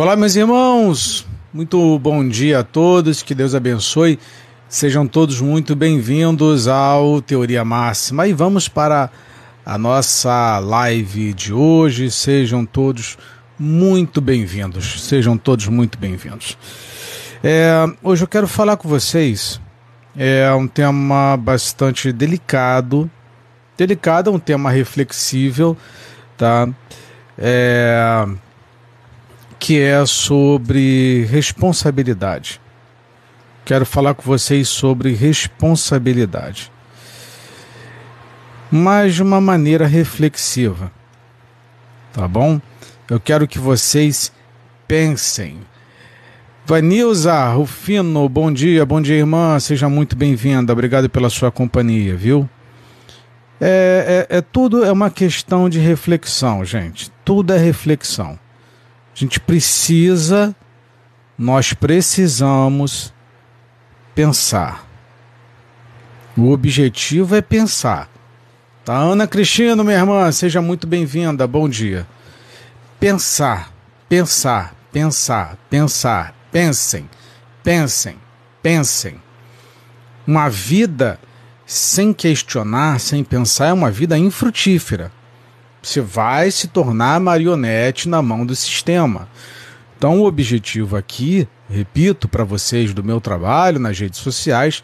Olá, meus irmãos, muito bom dia a todos, que Deus abençoe. Sejam todos muito bem-vindos ao Teoria Máxima e vamos para a nossa live de hoje. Sejam todos muito bem-vindos, sejam todos muito bem-vindos. É, hoje eu quero falar com vocês, é um tema bastante delicado, delicado, é um tema reflexível, tá? É que é sobre responsabilidade. Quero falar com vocês sobre responsabilidade, mas de uma maneira reflexiva, tá bom? Eu quero que vocês pensem. Vanilza Rufino, bom dia, bom dia, irmã, seja muito bem-vinda, obrigado pela sua companhia, viu? É, é, é tudo é uma questão de reflexão, gente. Tudo é reflexão. A gente precisa, nós precisamos pensar. O objetivo é pensar. Tá, Ana Cristina, minha irmã, seja muito bem-vinda. Bom dia. Pensar, pensar, pensar, pensar. Pensem, pensem, pensem. Uma vida sem questionar, sem pensar, é uma vida infrutífera. Você vai se tornar marionete na mão do sistema. Então, o objetivo aqui, repito para vocês do meu trabalho nas redes sociais,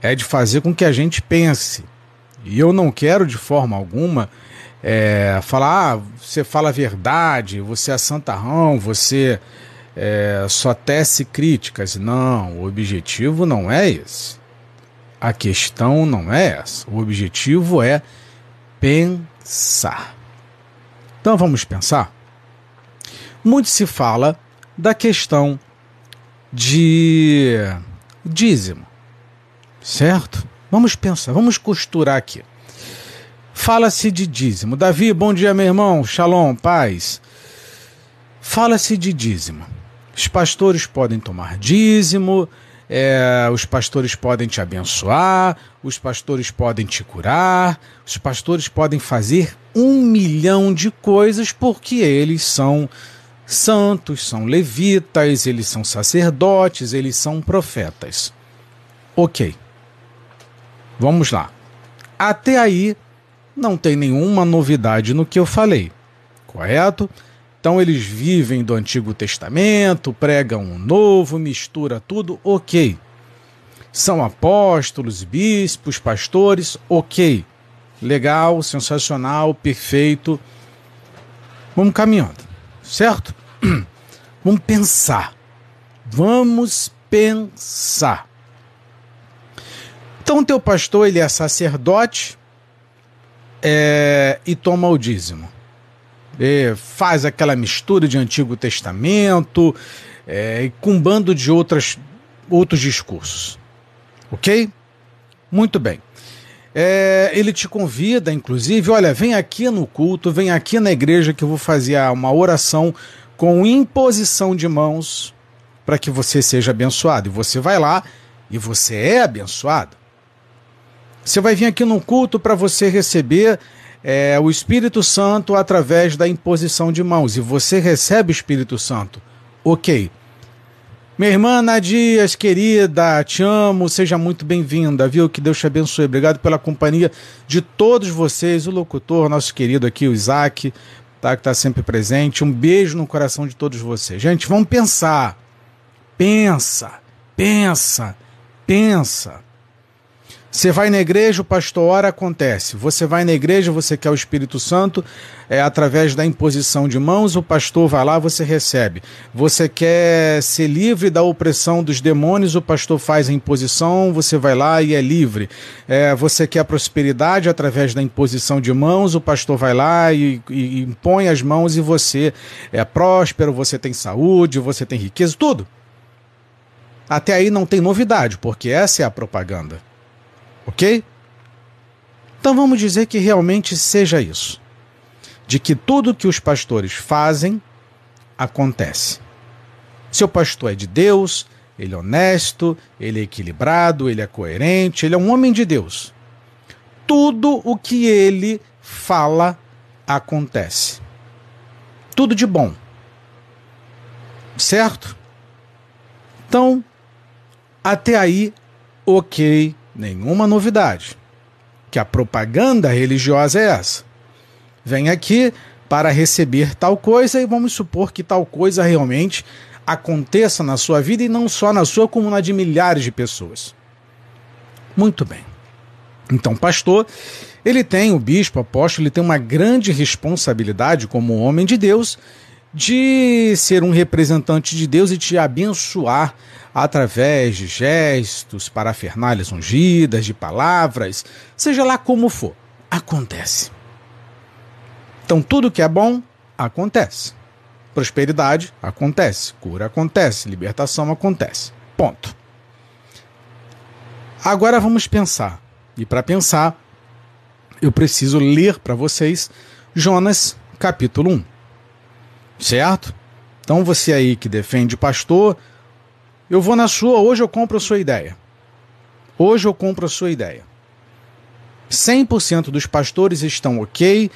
é de fazer com que a gente pense. E eu não quero de forma alguma é, falar, ah, você fala a verdade, você é santarrão, você é, só tece críticas. Não, o objetivo não é esse. A questão não é essa. O objetivo é pensar. Então vamos pensar. Muito se fala da questão de dízimo, certo? Vamos pensar, vamos costurar aqui. Fala-se de dízimo. Davi, bom dia, meu irmão. Shalom, paz. Fala-se de dízimo. Os pastores podem tomar dízimo, é, os pastores podem te abençoar, os pastores podem te curar, os pastores podem fazer um milhão de coisas porque eles são santos, são levitas, eles são sacerdotes, eles são profetas. Ok. Vamos lá. Até aí não tem nenhuma novidade no que eu falei, correto? Então eles vivem do Antigo Testamento, pregam o um Novo, mistura tudo, ok. São apóstolos, bispos, pastores, ok. Legal, sensacional, perfeito. Vamos caminhando, certo? Vamos pensar. Vamos pensar. Então, teu pastor ele é sacerdote é, e toma o dízimo é, faz aquela mistura de Antigo Testamento é, com um bando de outras, outros discursos. Ok? Muito bem. É, ele te convida, inclusive, olha, vem aqui no culto, vem aqui na igreja que eu vou fazer uma oração com imposição de mãos para que você seja abençoado. E você vai lá e você é abençoado. Você vai vir aqui no culto para você receber é, o Espírito Santo através da imposição de mãos. E você recebe o Espírito Santo. Ok. Minha irmã Nadias, querida, te amo, seja muito bem-vinda, viu? Que Deus te abençoe. Obrigado pela companhia de todos vocês, o locutor, nosso querido aqui, o Isaac, tá? Que está sempre presente. Um beijo no coração de todos vocês. Gente, vamos pensar. Pensa, pensa, pensa. Você vai na igreja, o pastor ora, acontece. Você vai na igreja, você quer o Espírito Santo, é através da imposição de mãos, o pastor vai lá, você recebe. Você quer ser livre da opressão dos demônios, o pastor faz a imposição, você vai lá e é livre. É, você quer prosperidade através da imposição de mãos, o pastor vai lá e, e impõe as mãos e você é próspero, você tem saúde, você tem riqueza, tudo. Até aí não tem novidade, porque essa é a propaganda. Ok? Então vamos dizer que realmente seja isso. De que tudo que os pastores fazem acontece. Seu pastor é de Deus, ele é honesto, ele é equilibrado, ele é coerente, ele é um homem de Deus. Tudo o que ele fala acontece. Tudo de bom. Certo? Então, até aí, ok, nenhuma novidade. Que a propaganda religiosa é essa. Vem aqui para receber tal coisa e vamos supor que tal coisa realmente aconteça na sua vida e não só na sua, como na de milhares de pessoas. Muito bem. Então, pastor, ele tem, o bispo, apóstolo, ele tem uma grande responsabilidade como homem de Deus de ser um representante de Deus e te abençoar através de gestos, parafernálias ungidas, de palavras, seja lá como for. Acontece. Então, tudo que é bom, acontece. Prosperidade, acontece. Cura, acontece. Libertação, acontece. Ponto. Agora vamos pensar. E para pensar, eu preciso ler para vocês Jonas, capítulo 1. Certo? Então você aí que defende pastor, eu vou na sua, hoje eu compro a sua ideia. Hoje eu compro a sua ideia. 100% dos pastores estão ok,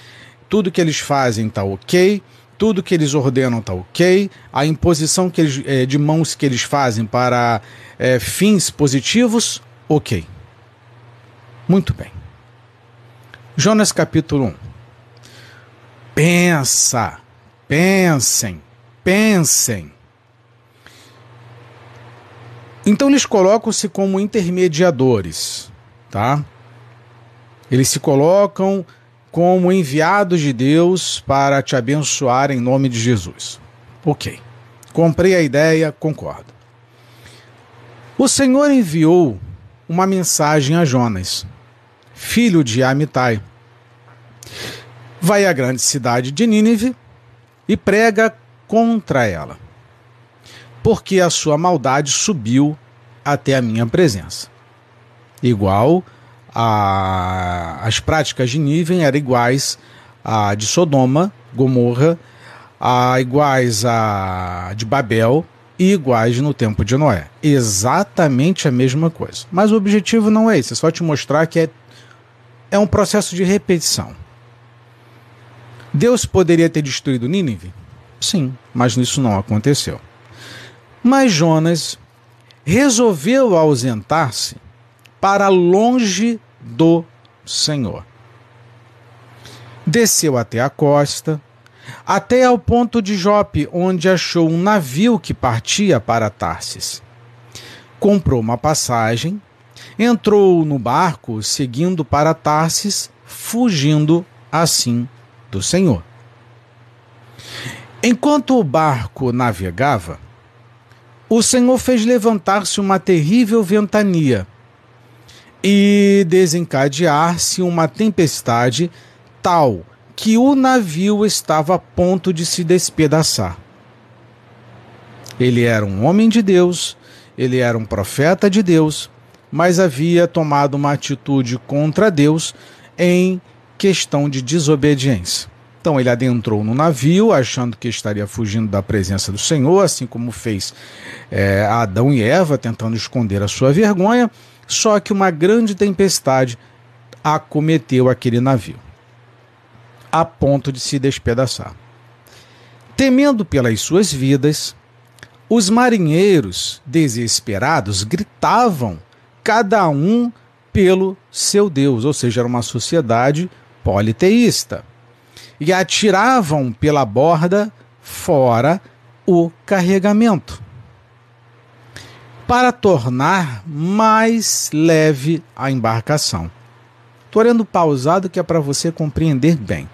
tudo que eles fazem está ok, tudo que eles ordenam está ok, a imposição que eles, é, de mãos que eles fazem para é, fins positivos, ok. Muito bem. Jonas capítulo 1. Pensa, pensem, pensem. Então eles colocam-se como intermediadores, tá? Eles se colocam como enviados de Deus para te abençoar em nome de Jesus. Ok. Comprei a ideia, concordo. O Senhor enviou uma mensagem a Jonas, filho de Amitai. Vai à grande cidade de Nínive e prega contra ela porque a sua maldade subiu até a minha presença. Igual a, as práticas de Níven eram iguais a de Sodoma, Gomorra, a iguais a de Babel e iguais no tempo de Noé. Exatamente a mesma coisa. Mas o objetivo não é esse, é só te mostrar que é, é um processo de repetição. Deus poderia ter destruído Nínive? Sim, mas isso não aconteceu. Mas Jonas resolveu ausentar-se para longe do Senhor. Desceu até a costa, até ao ponto de Jope, onde achou um navio que partia para Tarsis. Comprou uma passagem, entrou no barco, seguindo para Tarsis, fugindo assim do Senhor. Enquanto o barco navegava, o Senhor fez levantar-se uma terrível ventania e desencadear-se uma tempestade tal que o navio estava a ponto de se despedaçar. Ele era um homem de Deus, ele era um profeta de Deus, mas havia tomado uma atitude contra Deus em questão de desobediência. Então ele adentrou no navio, achando que estaria fugindo da presença do Senhor, assim como fez é, Adão e Eva, tentando esconder a sua vergonha. Só que uma grande tempestade acometeu aquele navio, a ponto de se despedaçar. Temendo pelas suas vidas, os marinheiros, desesperados, gritavam, cada um pelo seu Deus, ou seja, era uma sociedade politeísta e atiravam pela borda fora o carregamento, para tornar mais leve a embarcação. Estou olhando pausado que é para você compreender bem.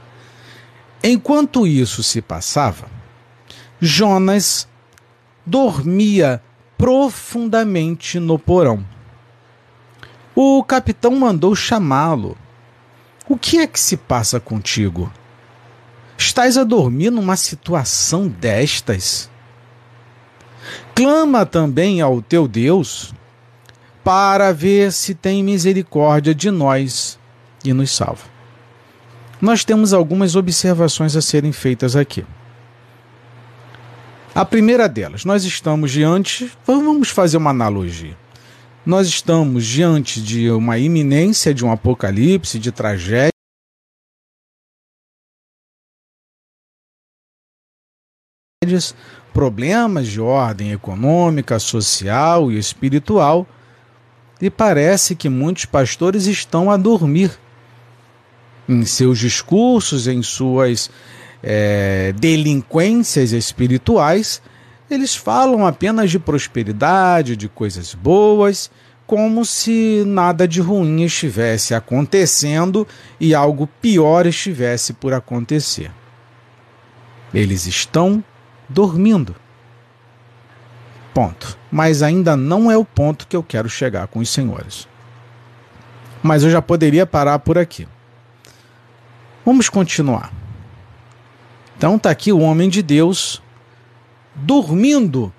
Enquanto isso se passava, Jonas dormia profundamente no porão. O capitão mandou chamá-lo. O que é que se passa contigo? Estás a dormir numa situação destas? Clama também ao teu Deus para ver se tem misericórdia de nós e nos salva. Nós temos algumas observações a serem feitas aqui. A primeira delas, nós estamos diante, vamos fazer uma analogia. Nós estamos diante de uma iminência de um apocalipse, de tragédia. Problemas de ordem econômica, social e espiritual, e parece que muitos pastores estão a dormir em seus discursos, em suas é, delinquências espirituais, eles falam apenas de prosperidade, de coisas boas, como se nada de ruim estivesse acontecendo e algo pior estivesse por acontecer. Eles estão dormindo. Ponto. Mas ainda não é o ponto que eu quero chegar com os senhores. Mas eu já poderia parar por aqui. Vamos continuar. Então está aqui o homem de Deus dormindo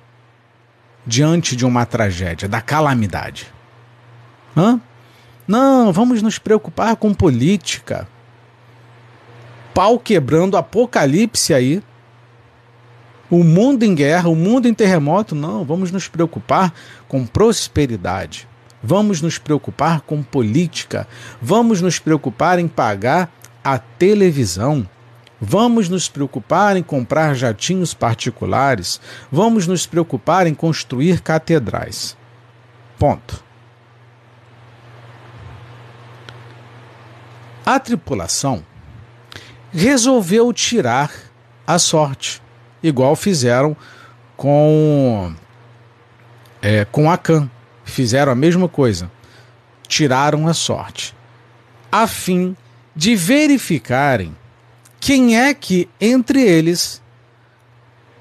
diante de uma tragédia, da calamidade. Hã? Não, vamos nos preocupar com política. Pau quebrando, apocalipse aí. O mundo em guerra, o mundo em terremoto. Não, vamos nos preocupar com prosperidade. Vamos nos preocupar com política. Vamos nos preocupar em pagar a televisão. Vamos nos preocupar em comprar jatinhos particulares. Vamos nos preocupar em construir catedrais. Ponto. A tripulação resolveu tirar a sorte, igual fizeram com é, com Acan. Fizeram a mesma coisa. Tiraram a sorte, a fim de verificarem quem é que entre eles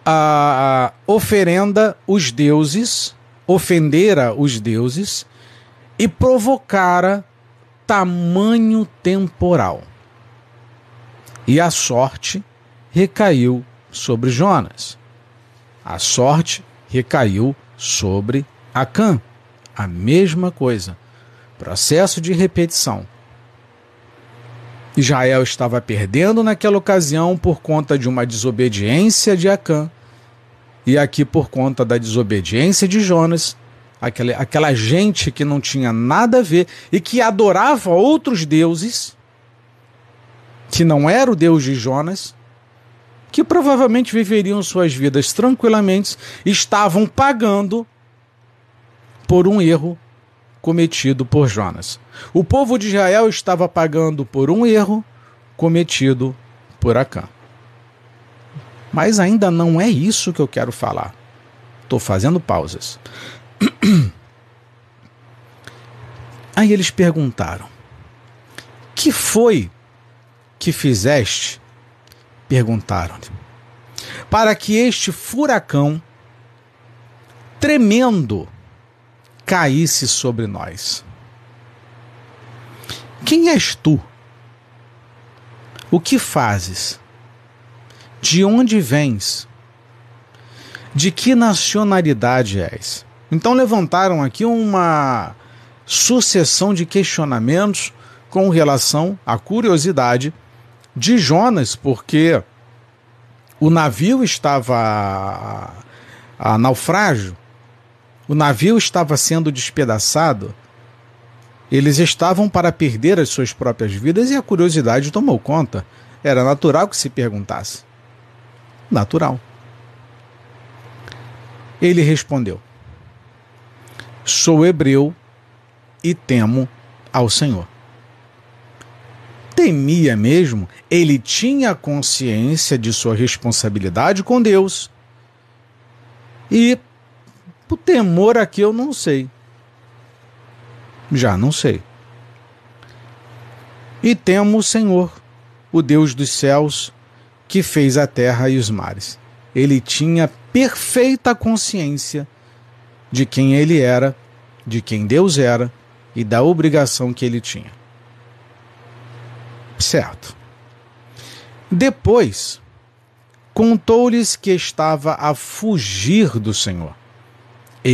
a, oferenda os deuses, ofendera os deuses e provocara tamanho temporal. E a sorte recaiu sobre Jonas. A sorte recaiu sobre Acã. A mesma coisa. Processo de repetição. Israel estava perdendo naquela ocasião por conta de uma desobediência de Acã, e aqui por conta da desobediência de Jonas, aquela, aquela gente que não tinha nada a ver e que adorava outros deuses, que não era o Deus de Jonas, que provavelmente viveriam suas vidas tranquilamente, estavam pagando por um erro cometido por Jonas. O povo de Israel estava pagando por um erro cometido por Acã. Mas ainda não é isso que eu quero falar. Estou fazendo pausas. Aí eles perguntaram: Que foi que fizeste? Perguntaram-lhe. Para que este furacão tremendo caísse sobre nós. Quem és tu? O que fazes? De onde vens? De que nacionalidade és? Então levantaram aqui uma sucessão de questionamentos com relação à curiosidade de Jonas, porque o navio estava a, a naufrágio o navio estava sendo despedaçado, eles estavam para perder as suas próprias vidas e a curiosidade tomou conta. Era natural que se perguntasse. Natural. Ele respondeu: Sou hebreu e temo ao Senhor. Temia mesmo, ele tinha consciência de sua responsabilidade com Deus. E o temor aqui eu não sei. Já não sei. E temo o Senhor, o Deus dos céus, que fez a terra e os mares. Ele tinha perfeita consciência de quem ele era, de quem Deus era e da obrigação que ele tinha. Certo. Depois, contou-lhes que estava a fugir do Senhor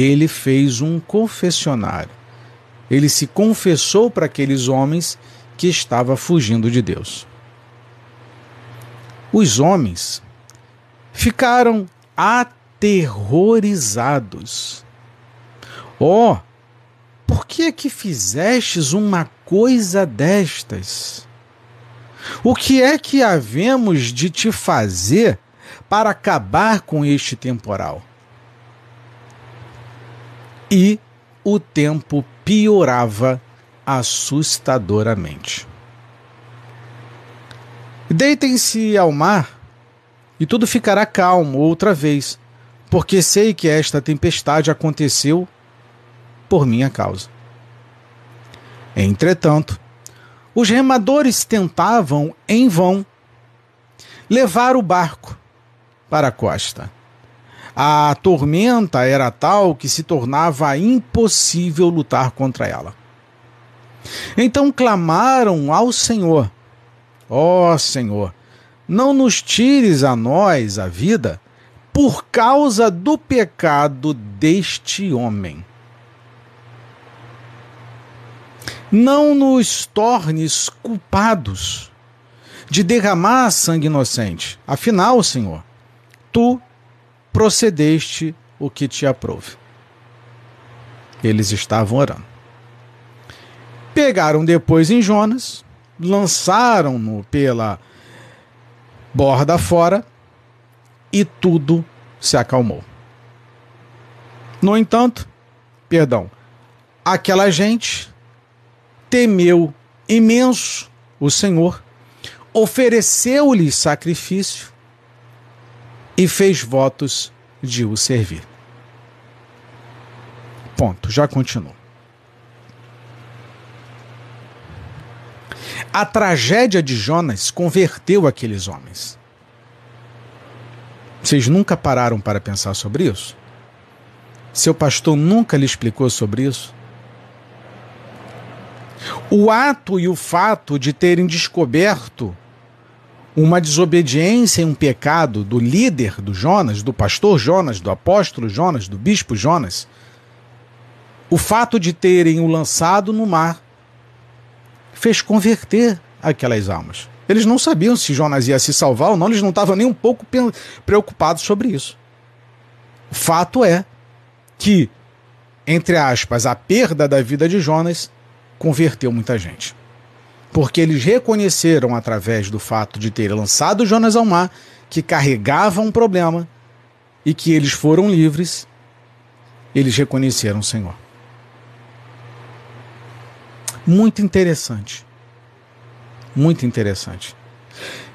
ele fez um confessionário. Ele se confessou para aqueles homens que estava fugindo de Deus. Os homens ficaram aterrorizados. Oh, por que é que fizestes uma coisa destas? O que é que havemos de te fazer para acabar com este temporal. E o tempo piorava assustadoramente. Deitem-se ao mar e tudo ficará calmo outra vez, porque sei que esta tempestade aconteceu por minha causa. Entretanto, os remadores tentavam, em vão, levar o barco para a costa. A tormenta era tal que se tornava impossível lutar contra ela. Então clamaram ao Senhor: Ó oh, Senhor, não nos tires a nós a vida por causa do pecado deste homem. Não nos tornes culpados de derramar sangue inocente. Afinal, Senhor, tu procedeste o que te aprove. Eles estavam orando. Pegaram depois em Jonas, lançaram-no pela borda fora e tudo se acalmou. No entanto, perdão, aquela gente temeu imenso o Senhor, ofereceu-lhe sacrifício e fez votos de o servir. Ponto, já continuou. A tragédia de Jonas converteu aqueles homens. Vocês nunca pararam para pensar sobre isso? Seu pastor nunca lhe explicou sobre isso? O ato e o fato de terem descoberto uma desobediência e um pecado do líder do Jonas, do pastor Jonas, do apóstolo Jonas, do bispo Jonas, o fato de terem o lançado no mar fez converter aquelas almas. Eles não sabiam se Jonas ia se salvar ou não, eles não estavam nem um pouco preocupados sobre isso. O fato é que, entre aspas, a perda da vida de Jonas converteu muita gente porque eles reconheceram através do fato de ter lançado Jonas ao mar que carregava um problema e que eles foram livres, eles reconheceram o Senhor. Muito interessante. Muito interessante.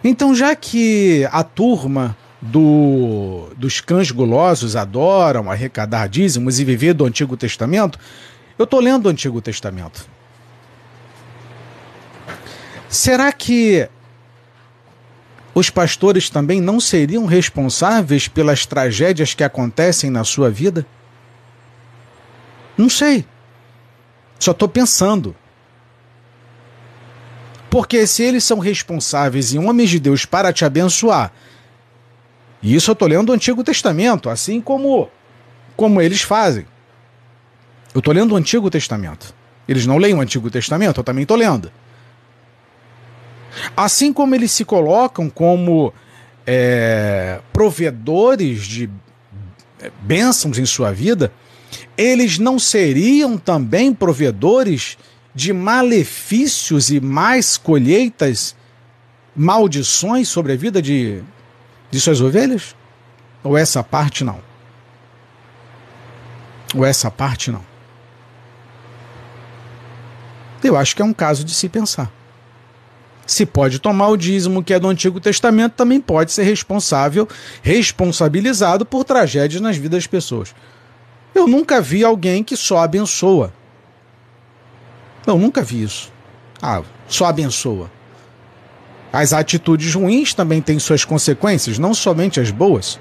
Então, já que a turma do, dos cães gulosos adoram arrecadar dízimos e viver do Antigo Testamento, eu estou lendo o Antigo Testamento. Será que os pastores também não seriam responsáveis pelas tragédias que acontecem na sua vida? Não sei. Só estou pensando. Porque se eles são responsáveis em homens de Deus para te abençoar, e isso eu estou lendo o Antigo Testamento, assim como, como eles fazem. Eu estou lendo o Antigo Testamento. Eles não leem o Antigo Testamento, eu também estou lendo. Assim como eles se colocam como é, provedores de é, bênçãos em sua vida, eles não seriam também provedores de malefícios e mais colheitas, maldições sobre a vida de, de suas ovelhas? Ou essa parte não? Ou essa parte não? Eu acho que é um caso de se pensar. Se pode tomar o dízimo que é do Antigo Testamento, também pode ser responsável, responsabilizado por tragédias nas vidas das pessoas. Eu nunca vi alguém que só abençoa. Eu nunca vi isso. Ah, só abençoa. As atitudes ruins também têm suas consequências, não somente as boas.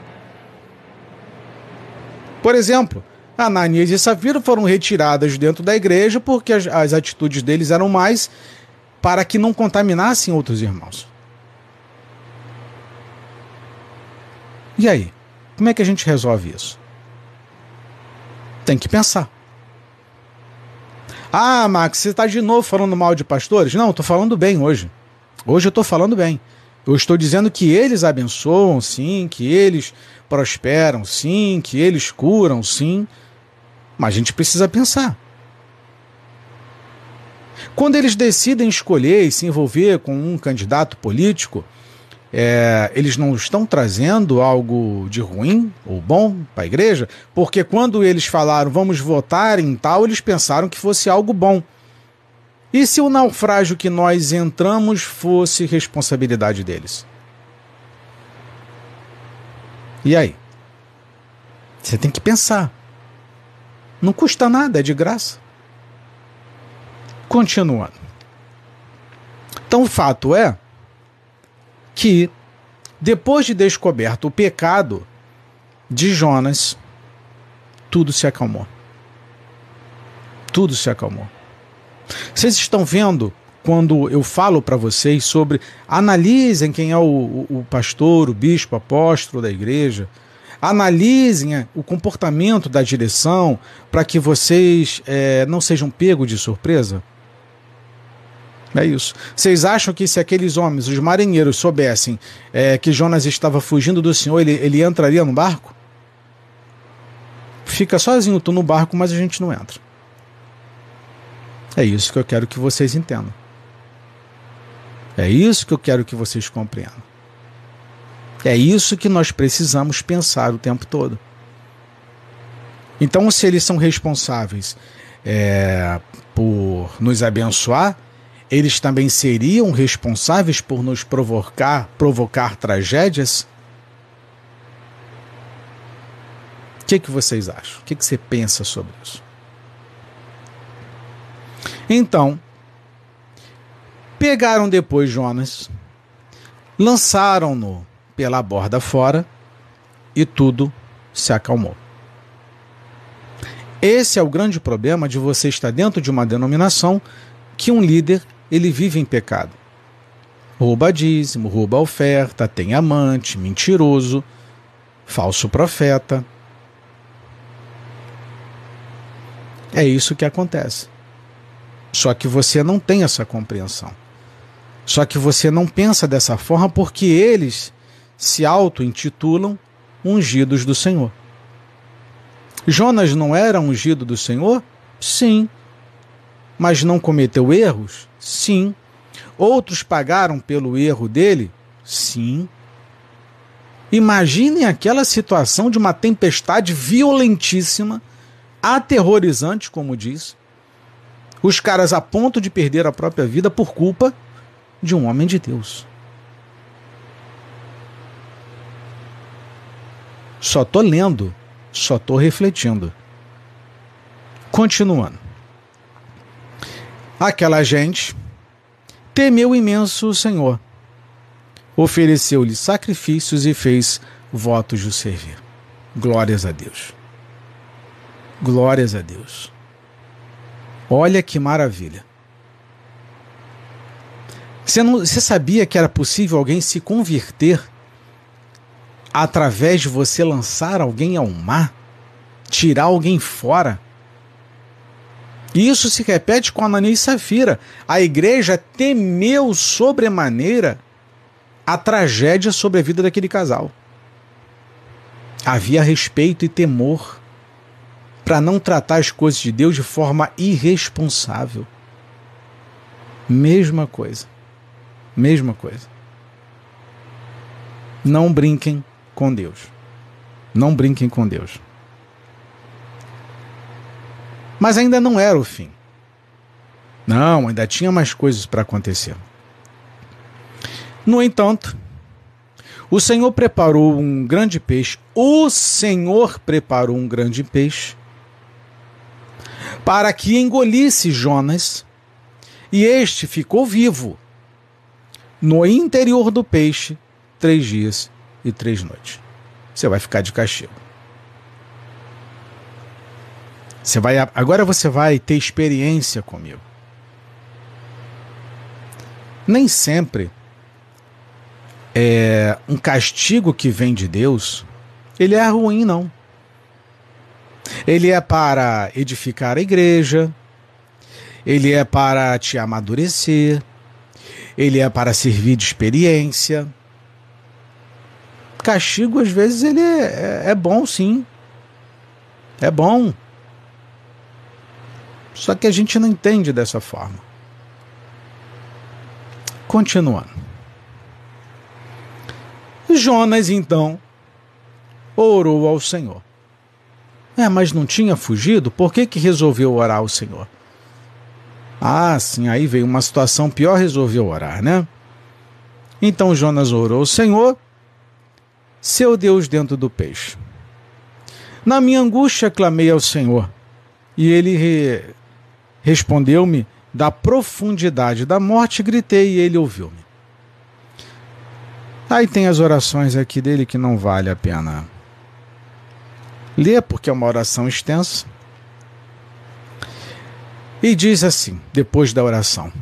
Por exemplo, Ananias e Safira foram retiradas dentro da igreja porque as, as atitudes deles eram mais para que não contaminassem outros irmãos. E aí? Como é que a gente resolve isso? Tem que pensar. Ah, Max, você está de novo falando mal de pastores? Não, estou falando bem hoje. Hoje eu estou falando bem. Eu estou dizendo que eles abençoam, sim, que eles prosperam, sim, que eles curam, sim. Mas a gente precisa pensar. Quando eles decidem escolher e se envolver com um candidato político, é, eles não estão trazendo algo de ruim ou bom para a igreja, porque quando eles falaram vamos votar em tal, eles pensaram que fosse algo bom. E se o naufrágio que nós entramos fosse responsabilidade deles? E aí? Você tem que pensar. Não custa nada, é de graça. Continuando. Então o fato é que, depois de descoberto o pecado de Jonas, tudo se acalmou. Tudo se acalmou. Vocês estão vendo quando eu falo para vocês sobre analisem quem é o, o, pastor, o bispo, apóstolo da igreja, analisem o comportamento da direção para que vocês é, não sejam pegos de surpresa? É isso. Vocês acham que se aqueles homens, os marinheiros, soubessem é, que Jonas estava fugindo do Senhor, ele, ele entraria no barco? Fica sozinho tu no barco, mas a gente não entra. É isso que eu quero que vocês entendam. É isso que eu quero que vocês compreendam. É isso que nós precisamos pensar o tempo todo. Então, se eles são responsáveis é, por nos abençoar, eles também seriam responsáveis por nos provocar, provocar tragédias? O que, que vocês acham? O que, que você pensa sobre isso? Então, pegaram depois Jonas, lançaram-no pela borda fora e tudo se acalmou. Esse é o grande problema de você estar dentro de uma denominação que um líder ele vive em pecado. Rouba dízimo, rouba oferta, tem amante, mentiroso, falso profeta. É isso que acontece. Só que você não tem essa compreensão. Só que você não pensa dessa forma porque eles se auto-intitulam ungidos do Senhor. Jonas não era ungido do Senhor? Sim. Mas não cometeu erros? Sim. Outros pagaram pelo erro dele? Sim. Imaginem aquela situação de uma tempestade violentíssima, aterrorizante, como diz. Os caras a ponto de perder a própria vida por culpa de um homem de Deus. Só tô lendo, só tô refletindo. Continuando. Aquela gente temeu imenso o Senhor, ofereceu-lhe sacrifícios e fez votos de servir. Glórias a Deus. Glórias a Deus. Olha que maravilha. Você, não, você sabia que era possível alguém se converter através de você lançar alguém ao mar? Tirar alguém fora? E isso se repete com Ananias e Safira. A igreja temeu sobremaneira a tragédia sobre a vida daquele casal. Havia respeito e temor para não tratar as coisas de Deus de forma irresponsável. Mesma coisa. Mesma coisa. Não brinquem com Deus. Não brinquem com Deus. Mas ainda não era o fim. Não, ainda tinha mais coisas para acontecer. No entanto, o Senhor preparou um grande peixe. O Senhor preparou um grande peixe para que engolisse Jonas, e este ficou vivo no interior do peixe três dias e três noites. Você vai ficar de castigo. Você vai, agora você vai ter experiência comigo. Nem sempre é um castigo que vem de Deus, ele é ruim não. Ele é para edificar a igreja, ele é para te amadurecer, ele é para servir de experiência. Castigo, às vezes, ele é, é, é bom, sim. É bom. Só que a gente não entende dessa forma. Continuando. Jonas, então, orou ao Senhor. É, mas não tinha fugido? Por que, que resolveu orar ao Senhor? Ah, sim, aí veio uma situação pior, resolveu orar, né? Então Jonas orou ao Senhor, seu Deus dentro do peixe. Na minha angústia clamei ao Senhor, e ele. Respondeu-me da profundidade da morte, gritei e ele ouviu-me. Aí tem as orações aqui dele que não vale a pena ler, porque é uma oração extensa. E diz assim, depois da oração,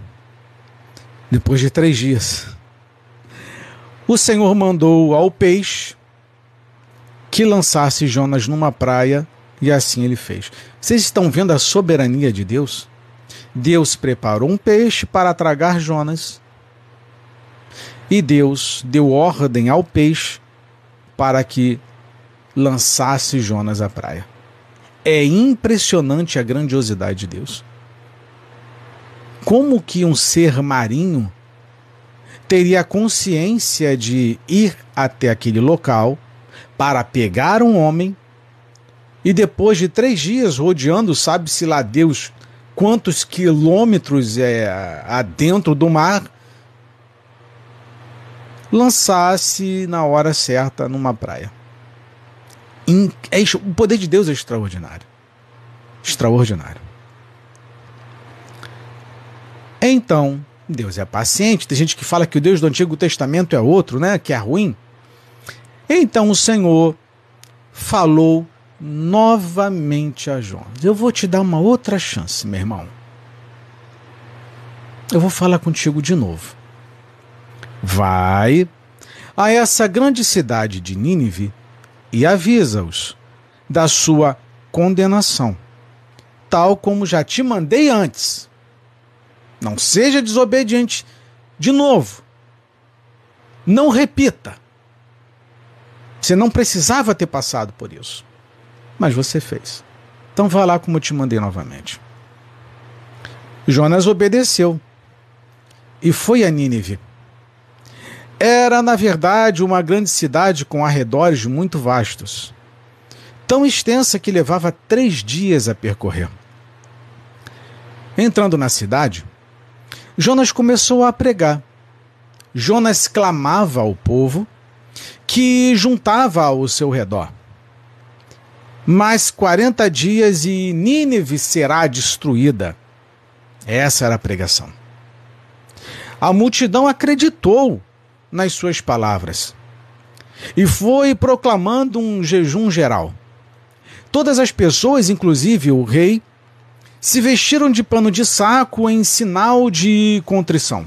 depois de três dias, o Senhor mandou ao peixe que lançasse Jonas numa praia, e assim ele fez. Vocês estão vendo a soberania de Deus? Deus preparou um peixe para tragar Jonas e Deus deu ordem ao peixe para que lançasse Jonas à praia. É impressionante a grandiosidade de Deus. Como que um ser marinho teria consciência de ir até aquele local para pegar um homem e depois de três dias rodeando, sabe-se lá Deus quantos quilômetros é adentro do mar, lançasse na hora certa numa praia. É, o poder de Deus é extraordinário. Extraordinário. Então, Deus é paciente. Tem gente que fala que o Deus do Antigo Testamento é outro, né? Que é ruim. Então o Senhor falou novamente a Jonas. Eu vou te dar uma outra chance, meu irmão. Eu vou falar contigo de novo. Vai a essa grande cidade de Nínive e avisa-os da sua condenação, tal como já te mandei antes. Não seja desobediente de novo. Não repita. Você não precisava ter passado por isso, mas você fez. Então vá lá como eu te mandei novamente. Jonas obedeceu e foi a Nínive era, na verdade, uma grande cidade com arredores muito vastos, tão extensa que levava três dias a percorrer. Entrando na cidade, Jonas começou a pregar. Jonas clamava ao povo que juntava ao seu redor. Mais quarenta dias e Nínive será destruída. Essa era a pregação. A multidão acreditou nas suas palavras. E foi proclamando um jejum geral. Todas as pessoas, inclusive o rei, se vestiram de pano de saco em sinal de contrição.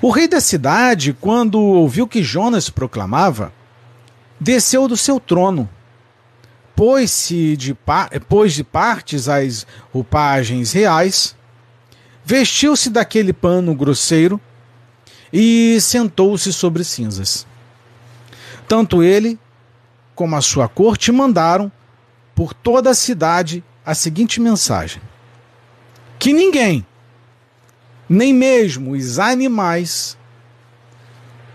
O rei da cidade, quando ouviu que Jonas proclamava, desceu do seu trono, pôs-se de, pôs de partes as roupagens reais, vestiu-se daquele pano grosseiro e sentou-se sobre cinzas. Tanto ele como a sua corte mandaram por toda a cidade a seguinte mensagem: Que ninguém, nem mesmo os animais,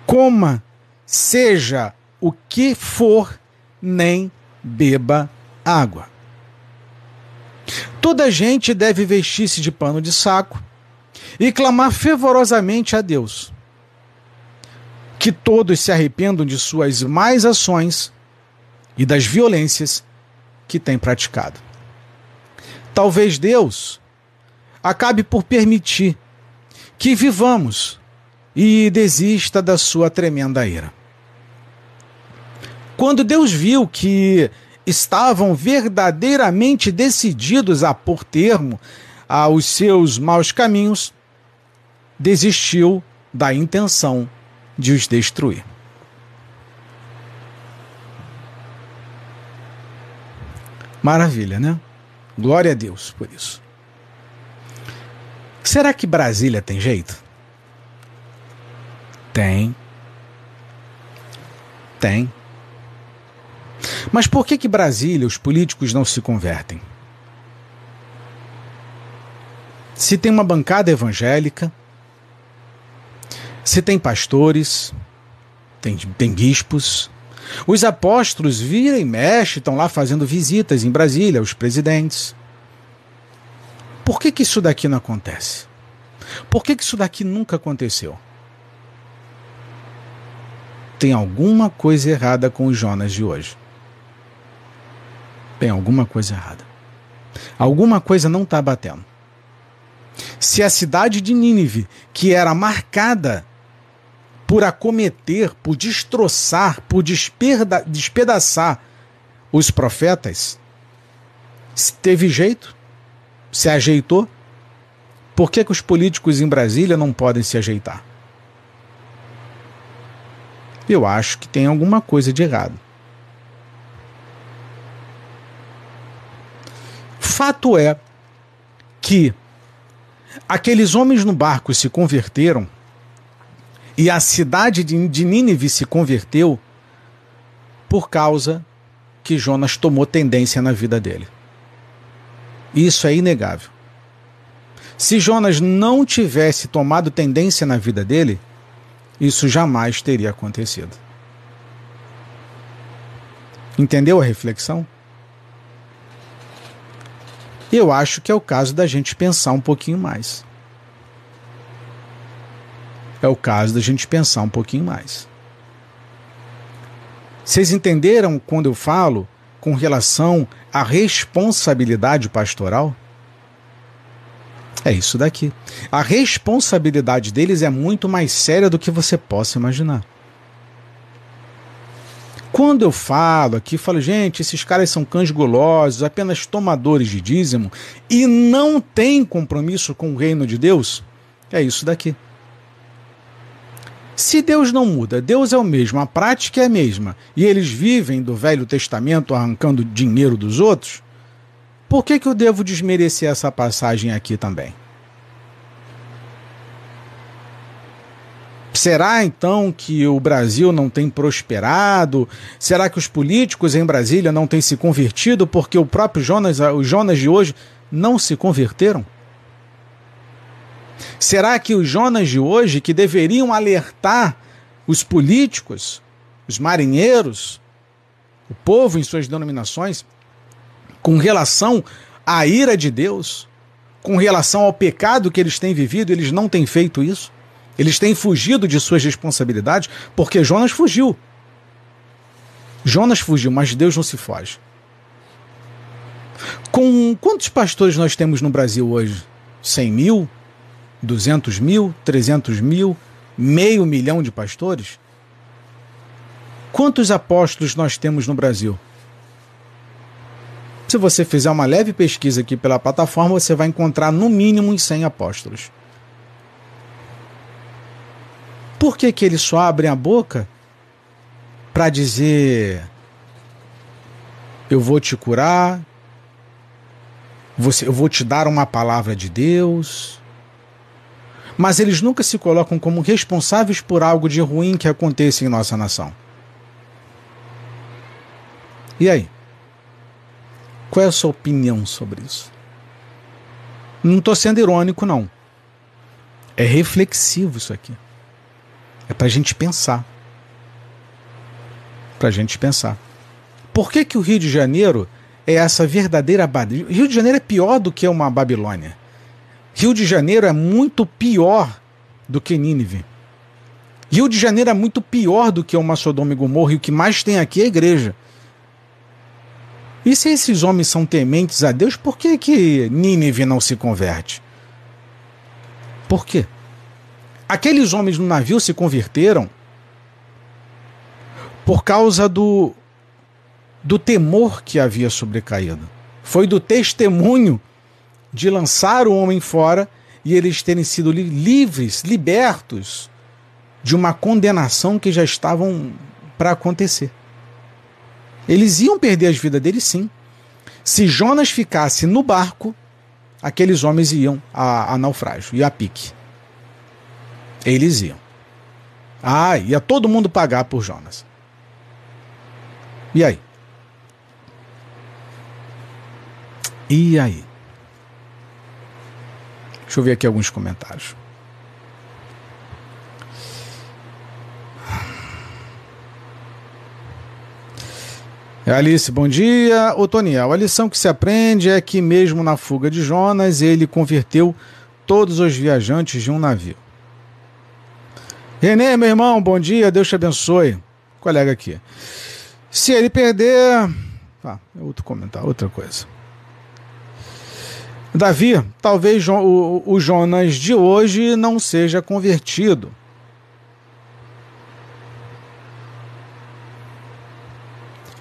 coma, seja o que for, nem beba água. Toda gente deve vestir-se de pano de saco e clamar fervorosamente a Deus que todos se arrependam de suas más ações e das violências que têm praticado. Talvez Deus acabe por permitir que vivamos e desista da sua tremenda ira. Quando Deus viu que estavam verdadeiramente decididos a pôr termo aos seus maus caminhos, desistiu da intenção de os destruir. Maravilha, né? Glória a Deus por isso. Será que Brasília tem jeito? Tem. Tem. Mas por que que Brasília, os políticos não se convertem? Se tem uma bancada evangélica, se tem pastores, tem, tem bispos. Os apóstolos viram e mexem, estão lá fazendo visitas em Brasília, os presidentes. Por que, que isso daqui não acontece? Por que, que isso daqui nunca aconteceu? Tem alguma coisa errada com os Jonas de hoje. Tem alguma coisa errada. Alguma coisa não está batendo. Se a cidade de Nínive, que era marcada por acometer, por destroçar, por despedaçar os profetas, teve jeito, se ajeitou, por que, que os políticos em Brasília não podem se ajeitar? Eu acho que tem alguma coisa de errado. Fato é que aqueles homens no barco se converteram e a cidade de Nínive se converteu por causa que Jonas tomou tendência na vida dele. Isso é inegável. Se Jonas não tivesse tomado tendência na vida dele, isso jamais teria acontecido. Entendeu a reflexão? Eu acho que é o caso da gente pensar um pouquinho mais. É o caso da gente pensar um pouquinho mais. Vocês entenderam quando eu falo com relação à responsabilidade pastoral? É isso daqui. A responsabilidade deles é muito mais séria do que você possa imaginar. Quando eu falo aqui, falo, gente, esses caras são cães golosos, apenas tomadores de dízimo e não têm compromisso com o reino de Deus, é isso daqui. Se Deus não muda, Deus é o mesmo, a prática é a mesma, e eles vivem do Velho Testamento arrancando dinheiro dos outros, por que, que eu devo desmerecer essa passagem aqui também? Será então que o Brasil não tem prosperado? Será que os políticos em Brasília não têm se convertido porque o próprio Jonas, os Jonas de hoje, não se converteram? Será que os Jonas de hoje, que deveriam alertar os políticos, os marinheiros, o povo em suas denominações, com relação à ira de Deus, com relação ao pecado que eles têm vivido, eles não têm feito isso? Eles têm fugido de suas responsabilidades porque Jonas fugiu. Jonas fugiu, mas Deus não se foge. Com quantos pastores nós temos no Brasil hoje? 100 mil? 200 mil? 300 mil? Meio milhão de pastores? Quantos apóstolos nós temos no Brasil? Se você fizer uma leve pesquisa aqui pela plataforma, você vai encontrar no mínimo uns 100 apóstolos. Por que, que eles só abrem a boca para dizer: Eu vou te curar, você, eu vou te dar uma palavra de Deus. Mas eles nunca se colocam como responsáveis por algo de ruim que aconteça em nossa nação. E aí? Qual é a sua opinião sobre isso? Não estou sendo irônico, não. É reflexivo isso aqui. É para a gente pensar. Para a gente pensar. Por que, que o Rio de Janeiro é essa verdadeira. Rio de Janeiro é pior do que uma Babilônia. Rio de Janeiro é muito pior do que Nínive. Rio de Janeiro é muito pior do que uma Sodoma e Gomorra, e o que mais tem aqui é a igreja. E se esses homens são tementes a Deus, por que, que Nínive não se converte? Por quê? Aqueles homens no navio se converteram por causa do, do temor que havia sobrecaído. Foi do testemunho de lançar o homem fora e eles terem sido livres, libertos de uma condenação que já estavam para acontecer. Eles iam perder as vidas deles sim. Se Jonas ficasse no barco, aqueles homens iam a, a naufrágio e a pique. Eles iam. Ah, ia todo mundo pagar por Jonas. E aí? E aí? Deixa eu ver aqui alguns comentários. Alice, bom dia. Ô Toniel, a lição que se aprende é que mesmo na fuga de Jonas, ele converteu todos os viajantes de um navio. Renê, meu irmão, bom dia, Deus te abençoe. Colega aqui. Se ele perder. Ah, outro comentário, outra coisa. Davi, talvez o, o Jonas de hoje não seja convertido.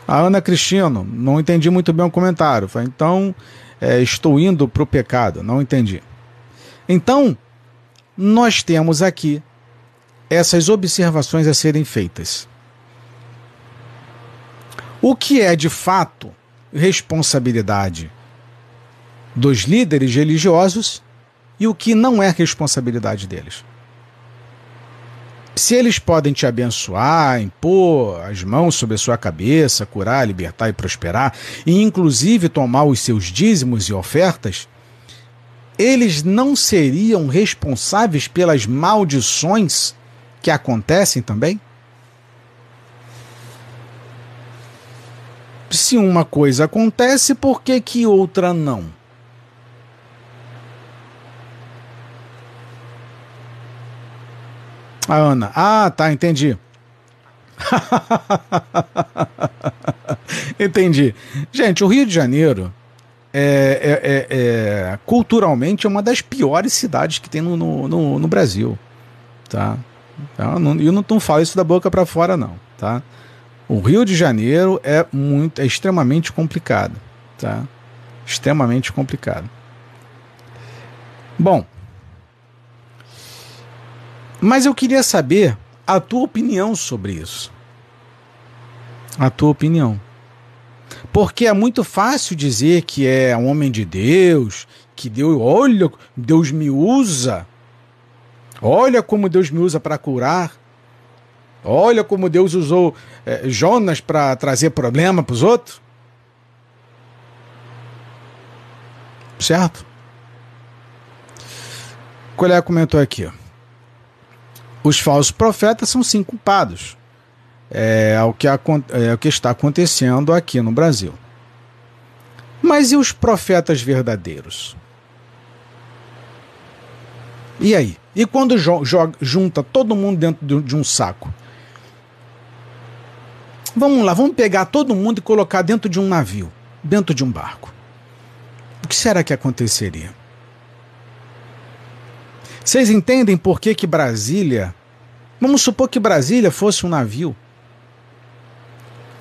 A Ana Cristino, não entendi muito bem o comentário. Então, é, estou indo para o pecado. Não entendi. Então, nós temos aqui essas observações a serem feitas. O que é de fato responsabilidade dos líderes religiosos e o que não é responsabilidade deles. Se eles podem te abençoar, impor as mãos sobre a sua cabeça, curar, libertar e prosperar, e inclusive tomar os seus dízimos e ofertas, eles não seriam responsáveis pelas maldições que acontecem também? Se uma coisa acontece, por que, que outra não? A Ana. Ah, tá, entendi. entendi. Gente, o Rio de Janeiro é, é, é, é, culturalmente é uma das piores cidades que tem no, no, no Brasil. Tá? Eu não, eu não falo isso da boca para fora, não. Tá? O Rio de Janeiro é muito, é extremamente complicado. Tá? Extremamente complicado. Bom, mas eu queria saber a tua opinião sobre isso. A tua opinião. Porque é muito fácil dizer que é um homem de Deus, que Deus, olha, Deus me usa. Olha como Deus me usa para curar. Olha como Deus usou é, Jonas para trazer problema para os outros. Certo? O colega comentou aqui, ó os falsos profetas são sim culpados. É, o que, é o que está acontecendo aqui no Brasil. Mas e os profetas verdadeiros? E aí? E quando joga, junta todo mundo dentro de um saco? Vamos lá, vamos pegar todo mundo e colocar dentro de um navio, dentro de um barco. O que será que aconteceria? Vocês entendem por que, que Brasília. Vamos supor que Brasília fosse um navio.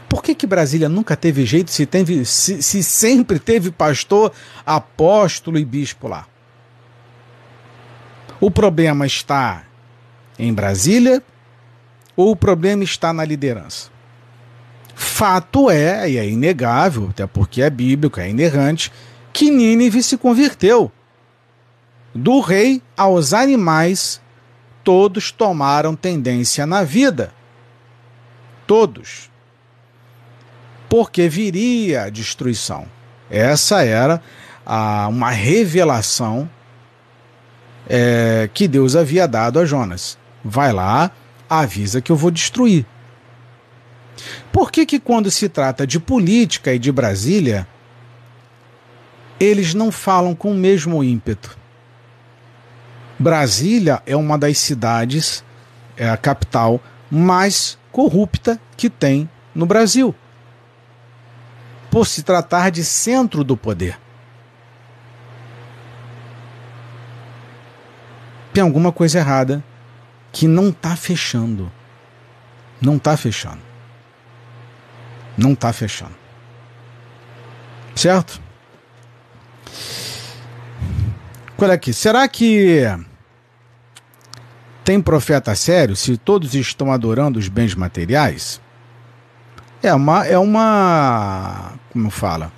Por que, que Brasília nunca teve jeito se, teve, se, se sempre teve pastor, apóstolo e bispo lá? O problema está em Brasília ou o problema está na liderança? Fato é, e é inegável, até porque é bíblico, é inerrante, que Nínive se converteu do rei aos animais, todos tomaram tendência na vida. Todos. Porque viria a destruição. Essa era a, uma revelação é, que Deus havia dado a Jonas. Vai lá, avisa que eu vou destruir. Por que, que quando se trata de política e de Brasília, eles não falam com o mesmo ímpeto? Brasília é uma das cidades, é a capital mais corrupta que tem no Brasil. Por se tratar de centro do poder. Tem alguma coisa errada que não está fechando. Não está fechando. Não está fechando. Certo? Olha aqui, será que tem profeta sério se todos estão adorando os bens materiais? É uma. É uma. Como fala?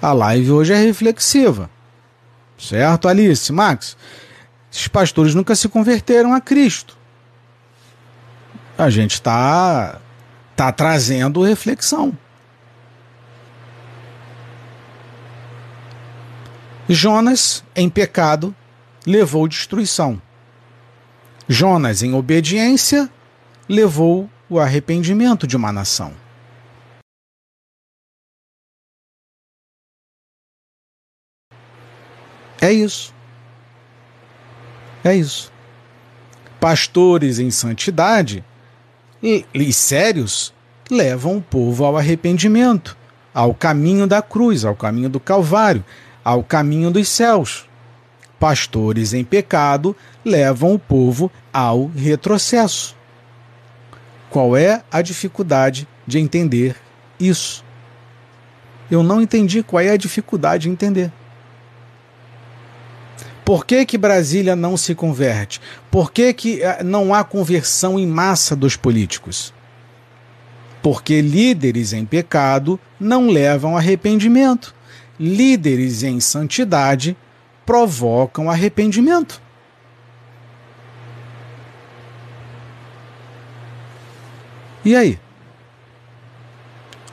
A live hoje é reflexiva. Certo, Alice? Max? Esses pastores nunca se converteram a Cristo. A gente está tá trazendo reflexão. Jonas, em pecado, levou destruição. Jonas, em obediência, levou o arrependimento de uma nação. É isso. É isso. Pastores em santidade e, e sérios levam o povo ao arrependimento, ao caminho da cruz, ao caminho do Calvário, ao caminho dos céus. Pastores em pecado levam o povo ao retrocesso. Qual é a dificuldade de entender isso? Eu não entendi qual é a dificuldade de entender. Por que, que Brasília não se converte? Por que, que eh, não há conversão em massa dos políticos? Porque líderes em pecado não levam arrependimento. Líderes em santidade provocam arrependimento. E aí?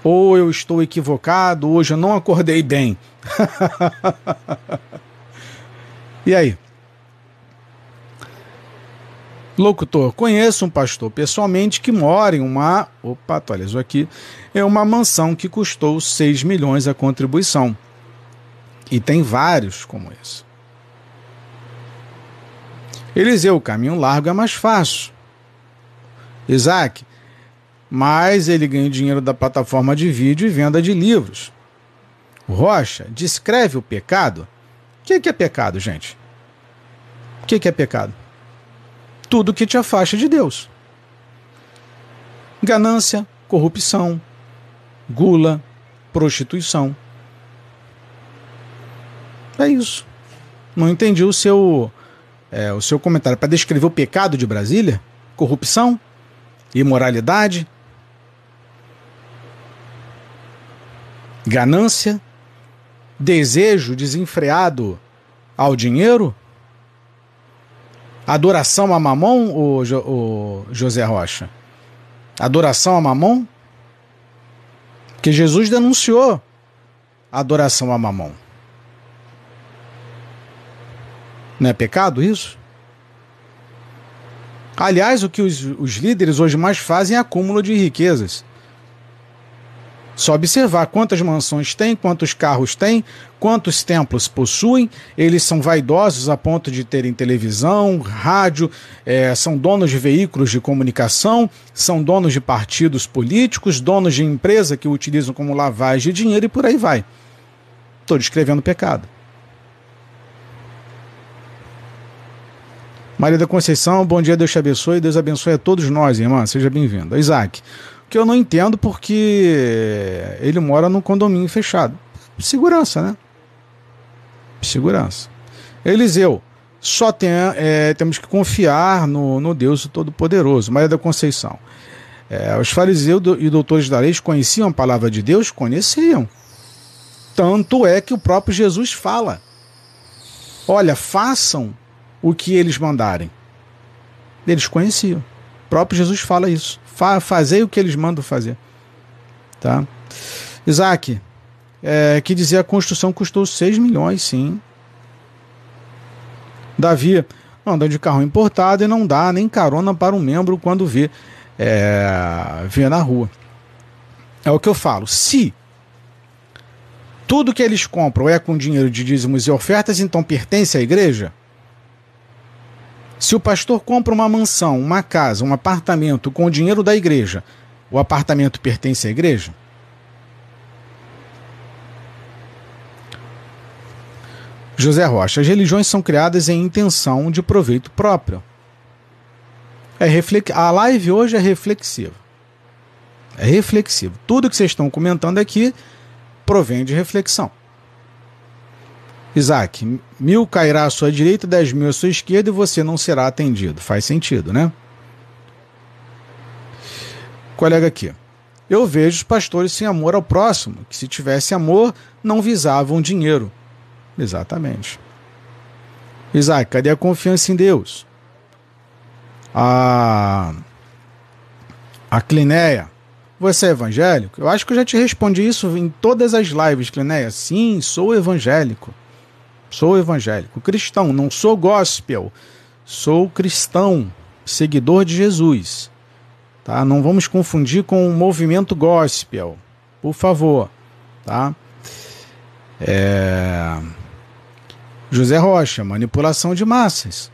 Ou eu estou equivocado, hoje eu não acordei bem. e aí? Locutor, conheço um pastor pessoalmente que mora em uma. Opa, atualizou aqui. É uma mansão que custou 6 milhões a contribuição. E tem vários como esse. Eliseu, o caminho largo é mais fácil. Isaac, mas ele ganha dinheiro da plataforma de vídeo e venda de livros. Rocha, descreve o pecado. O que é pecado, gente? O que é pecado? Tudo que te afasta de Deus. Ganância, corrupção, gula, prostituição. É isso. Não entendi o seu, é, o seu comentário. Para descrever o pecado de Brasília? Corrupção? Imoralidade? ganância, desejo desenfreado ao dinheiro, adoração a mamon, o, o José Rocha? Adoração a mamon? Que Jesus denunciou adoração a mamon. Não é pecado isso? Aliás, o que os, os líderes hoje mais fazem é acúmulo de riquezas. Só observar quantas mansões tem, quantos carros tem, quantos templos possuem. Eles são vaidosos a ponto de terem televisão, rádio, é, são donos de veículos de comunicação, são donos de partidos políticos, donos de empresa que utilizam como lavagem de dinheiro e por aí vai. Estou descrevendo pecado. Maria da Conceição, bom dia, Deus te abençoe, Deus abençoe a todos nós, irmã, seja bem-vindo. Isaac, que eu não entendo porque ele mora num condomínio fechado. Segurança, né? Segurança. Eliseu, só tem, é, temos que confiar no, no Deus Todo-Poderoso. Maria da Conceição. É, os fariseus e doutores da lei conheciam a palavra de Deus? Conheciam. Tanto é que o próprio Jesus fala: Olha, façam o que eles mandarem. Eles conheciam. O próprio Jesus fala isso. Fa o que eles mandam fazer. Tá? Isaac, é, que dizia a construção custou 6 milhões, sim. Davi, anda de carro importado e não dá nem carona para um membro quando vê, é, vê na rua. É o que eu falo. Se tudo que eles compram é com dinheiro de dízimos e ofertas, então pertence à igreja? Se o pastor compra uma mansão, uma casa, um apartamento com o dinheiro da igreja, o apartamento pertence à igreja? José Rocha, as religiões são criadas em intenção de proveito próprio. É reflex... A live hoje é reflexiva. É reflexivo. Tudo que vocês estão comentando aqui provém de reflexão. Isaac, mil cairá à sua direita, dez mil à sua esquerda e você não será atendido. Faz sentido, né? Colega aqui. Eu vejo os pastores sem amor ao próximo, que se tivesse amor, não visavam dinheiro. Exatamente. Isaac, cadê a confiança em Deus? A, a Clinéia, você é evangélico? Eu acho que eu já te respondi isso em todas as lives, Clinéia. Sim, sou evangélico. Sou evangélico, cristão, não sou gospel. Sou cristão, seguidor de Jesus. Tá? Não vamos confundir com o movimento gospel, por favor, tá? É... José Rocha, manipulação de massas.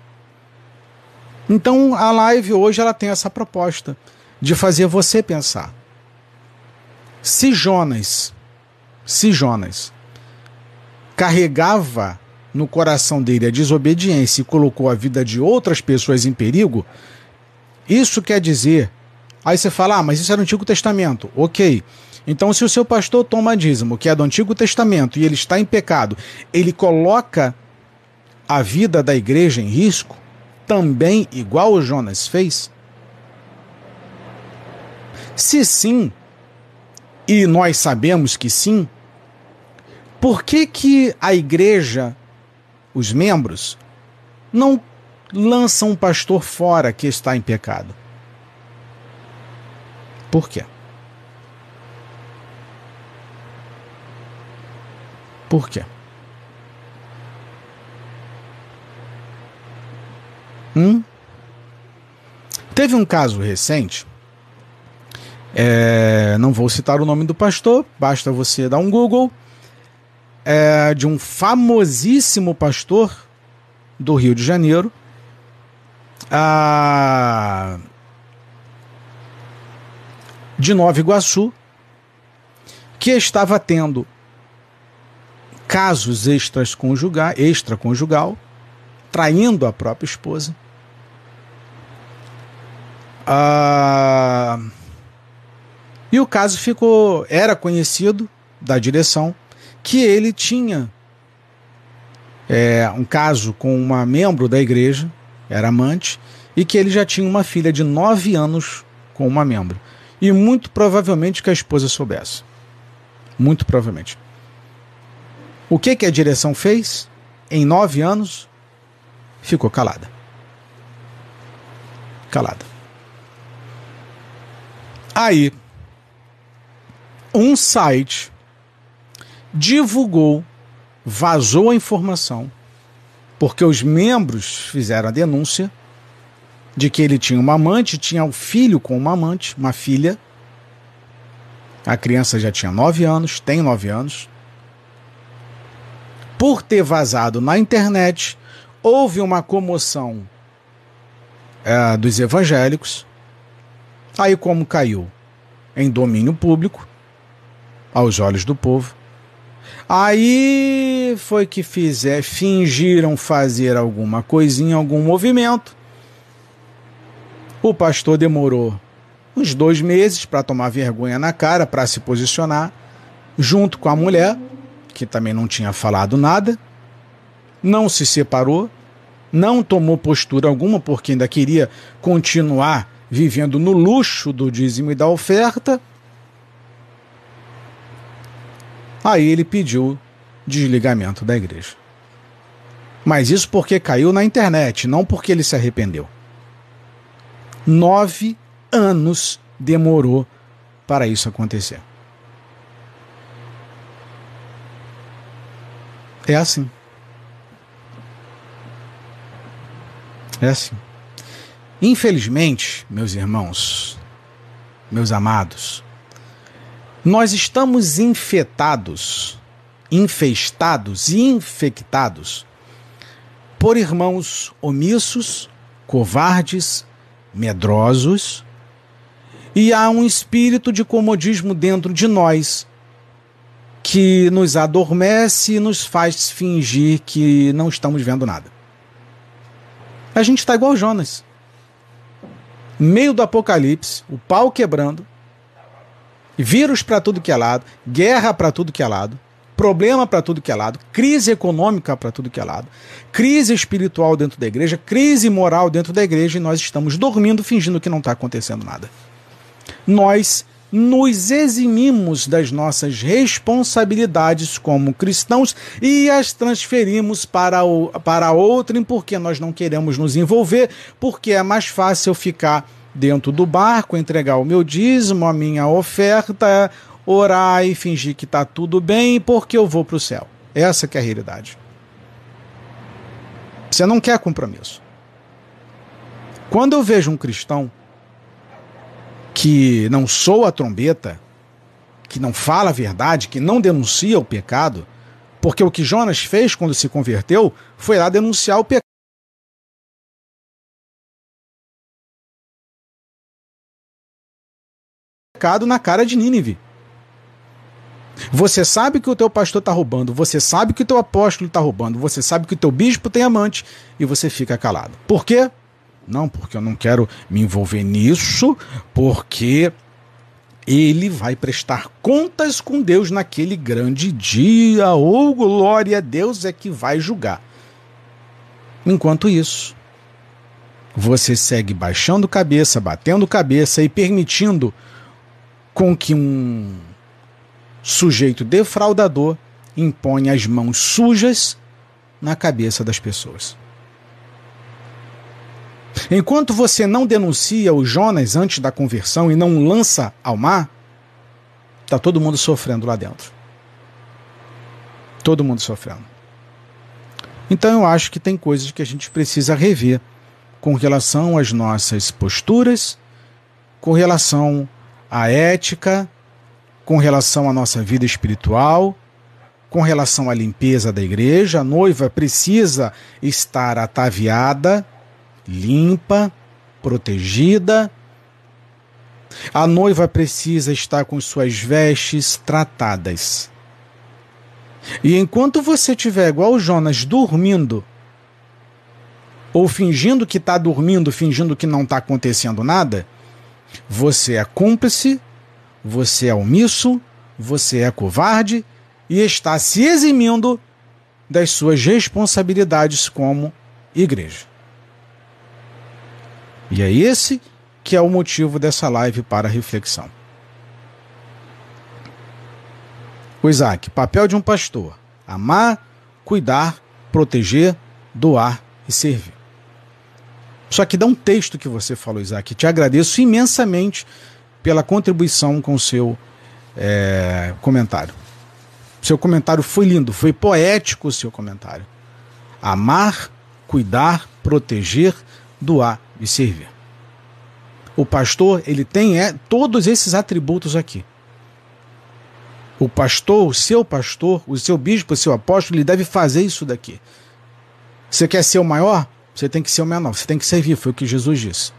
Então a live hoje ela tem essa proposta de fazer você pensar. Se Jonas, se Jonas carregava no coração dele a desobediência e colocou a vida de outras pessoas em perigo, isso quer dizer. Aí você fala, ah, mas isso era o Antigo Testamento. Ok. Então, se o seu pastor toma dízimo, que é do Antigo Testamento, e ele está em pecado, ele coloca a vida da igreja em risco, também igual o Jonas fez? Se sim, e nós sabemos que sim, por que, que a igreja, os membros, não lançam um pastor fora que está em pecado? Por quê? Por quê? Hum? Teve um caso recente, é, não vou citar o nome do pastor, basta você dar um Google, é, de um famosíssimo pastor do Rio de Janeiro, a, de Nova Iguaçu, que estava tendo casos extraconjugal, extraconjugal, traindo a própria esposa. Ah, e o caso ficou, era conhecido da direção que ele tinha é, um caso com uma membro da igreja, era amante, e que ele já tinha uma filha de nove anos com uma membro. E muito provavelmente que a esposa soubesse. Muito provavelmente. O que, que a direção fez? Em nove anos, ficou calada. Calada. Aí, um site divulgou, vazou a informação, porque os membros fizeram a denúncia de que ele tinha uma amante, tinha um filho com uma amante, uma filha. A criança já tinha nove anos, tem nove anos. Por ter vazado na internet, houve uma comoção é, dos evangélicos. Aí, como caiu em domínio público, aos olhos do povo, aí foi que fizer, fingiram fazer alguma coisinha, algum movimento. O pastor demorou uns dois meses para tomar vergonha na cara, para se posicionar, junto com a mulher, que também não tinha falado nada, não se separou, não tomou postura alguma, porque ainda queria continuar vivendo no luxo do dízimo e da oferta. Aí ele pediu desligamento da igreja. Mas isso porque caiu na internet, não porque ele se arrependeu. Nove anos demorou para isso acontecer. É assim. É assim. Infelizmente, meus irmãos, meus amados, nós estamos infetados, infestados e infectados por irmãos omissos, covardes, medrosos, e há um espírito de comodismo dentro de nós que nos adormece e nos faz fingir que não estamos vendo nada. A gente está igual Jonas. Meio do apocalipse, o pau quebrando, vírus para tudo que é lado, guerra para tudo que é lado, problema para tudo que é lado, crise econômica para tudo que é lado, crise espiritual dentro da igreja, crise moral dentro da igreja e nós estamos dormindo fingindo que não está acontecendo nada. Nós nos eximimos das nossas responsabilidades como cristãos e as transferimos para, o, para outrem porque nós não queremos nos envolver, porque é mais fácil ficar dentro do barco, entregar o meu dízimo, a minha oferta, orar e fingir que está tudo bem porque eu vou para o céu. Essa que é a realidade. Você não quer compromisso. Quando eu vejo um cristão que não soa a trombeta, que não fala a verdade, que não denuncia o pecado, Porque o que Jonas fez quando se converteu foi lá denunciar o pecado. Pecado na cara de Nínive. Você sabe que o teu pastor está roubando, você sabe que o teu apóstolo está roubando, você sabe que o teu bispo tem amante e você fica calado. Por quê? Não, porque eu não quero me envolver nisso, porque ele vai prestar contas com Deus naquele grande dia. Ou oh, glória a Deus é que vai julgar. Enquanto isso, você segue baixando cabeça, batendo cabeça e permitindo com que um sujeito defraudador impõe as mãos sujas na cabeça das pessoas. Enquanto você não denuncia o Jonas antes da conversão e não lança ao mar, está todo mundo sofrendo lá dentro. Todo mundo sofrendo. Então eu acho que tem coisas que a gente precisa rever com relação às nossas posturas, com relação à ética, com relação à nossa vida espiritual, com relação à limpeza da igreja. A noiva precisa estar ataviada, limpa, protegida. A noiva precisa estar com suas vestes tratadas. E enquanto você estiver igual Jonas dormindo, ou fingindo que está dormindo, fingindo que não está acontecendo nada, você é cúmplice você é omisso, você é covarde e está se eximindo das suas responsabilidades como igreja. E é esse que é o motivo dessa live para reflexão. O Isaac, papel de um pastor: amar, cuidar, proteger, doar e servir. Só que dá um texto que você falou, Isaac. Te agradeço imensamente pela contribuição com o seu é, comentário. Seu comentário foi lindo, foi poético o seu comentário. Amar, cuidar, proteger, doar e servir. O pastor, ele tem é, todos esses atributos aqui. O pastor, o seu pastor, o seu bispo, o seu apóstolo, ele deve fazer isso daqui. Você quer ser o maior? Você tem que ser o menor, você tem que servir, foi o que Jesus disse.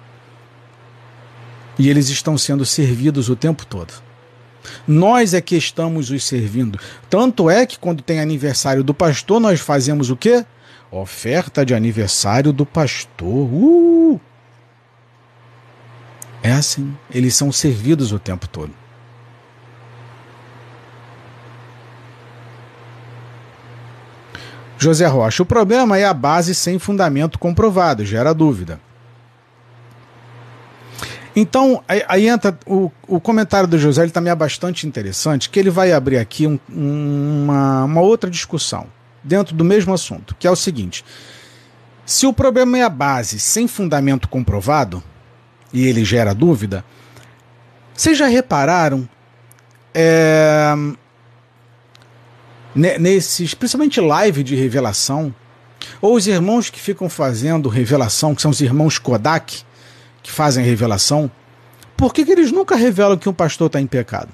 E eles estão sendo servidos o tempo todo. Nós é que estamos os servindo. Tanto é que quando tem aniversário do pastor, nós fazemos o quê? Oferta de aniversário do pastor. Uh! É assim. Eles são servidos o tempo todo. José Rocha, o problema é a base sem fundamento comprovado, gera dúvida. Então, aí, aí entra o, o comentário do José, ele também é bastante interessante, que ele vai abrir aqui um, uma, uma outra discussão dentro do mesmo assunto, que é o seguinte: se o problema é a base sem fundamento comprovado, e ele gera dúvida, vocês já repararam é, nesses, principalmente live de revelação, ou os irmãos que ficam fazendo revelação, que são os irmãos Kodak, que fazem revelação, por que, que eles nunca revelam que um pastor está em pecado?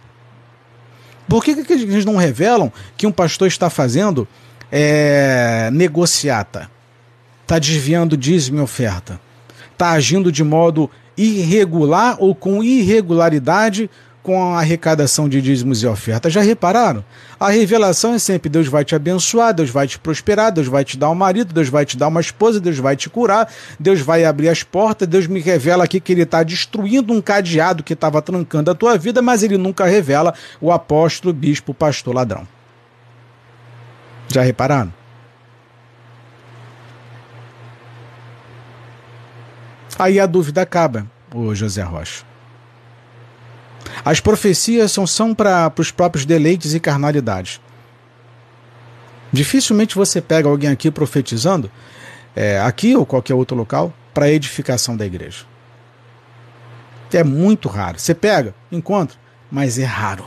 Por que, que eles não revelam que um pastor está fazendo é, negociata? Está desviando dízimo e oferta? Está agindo de modo irregular ou com irregularidade com a arrecadação de dízimos e ofertas. Já repararam? A revelação é sempre Deus vai te abençoar, Deus vai te prosperar, Deus vai te dar um marido, Deus vai te dar uma esposa, Deus vai te curar, Deus vai abrir as portas, Deus me revela aqui que ele está destruindo um cadeado que estava trancando a tua vida, mas ele nunca revela o apóstolo, bispo, pastor, ladrão. Já repararam? Aí a dúvida acaba, o José Rocha. As profecias são, são para os próprios deleites e carnalidades. Dificilmente você pega alguém aqui profetizando, é, aqui ou qualquer outro local, para edificação da igreja. É muito raro. Você pega, encontra, mas é raro.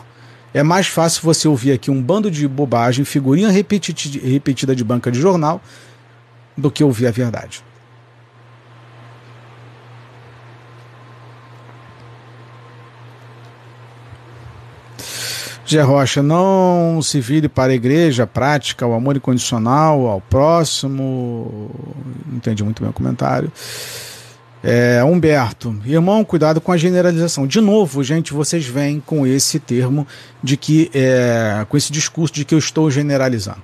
É mais fácil você ouvir aqui um bando de bobagem, figurinha repetida de banca de jornal, do que ouvir a verdade. Zé Rocha, não se vire para a igreja, prática o amor incondicional ao próximo. Entendi muito bem o comentário. É, Humberto, irmão, cuidado com a generalização. De novo, gente, vocês vêm com esse termo de que, é, com esse discurso de que eu estou generalizando.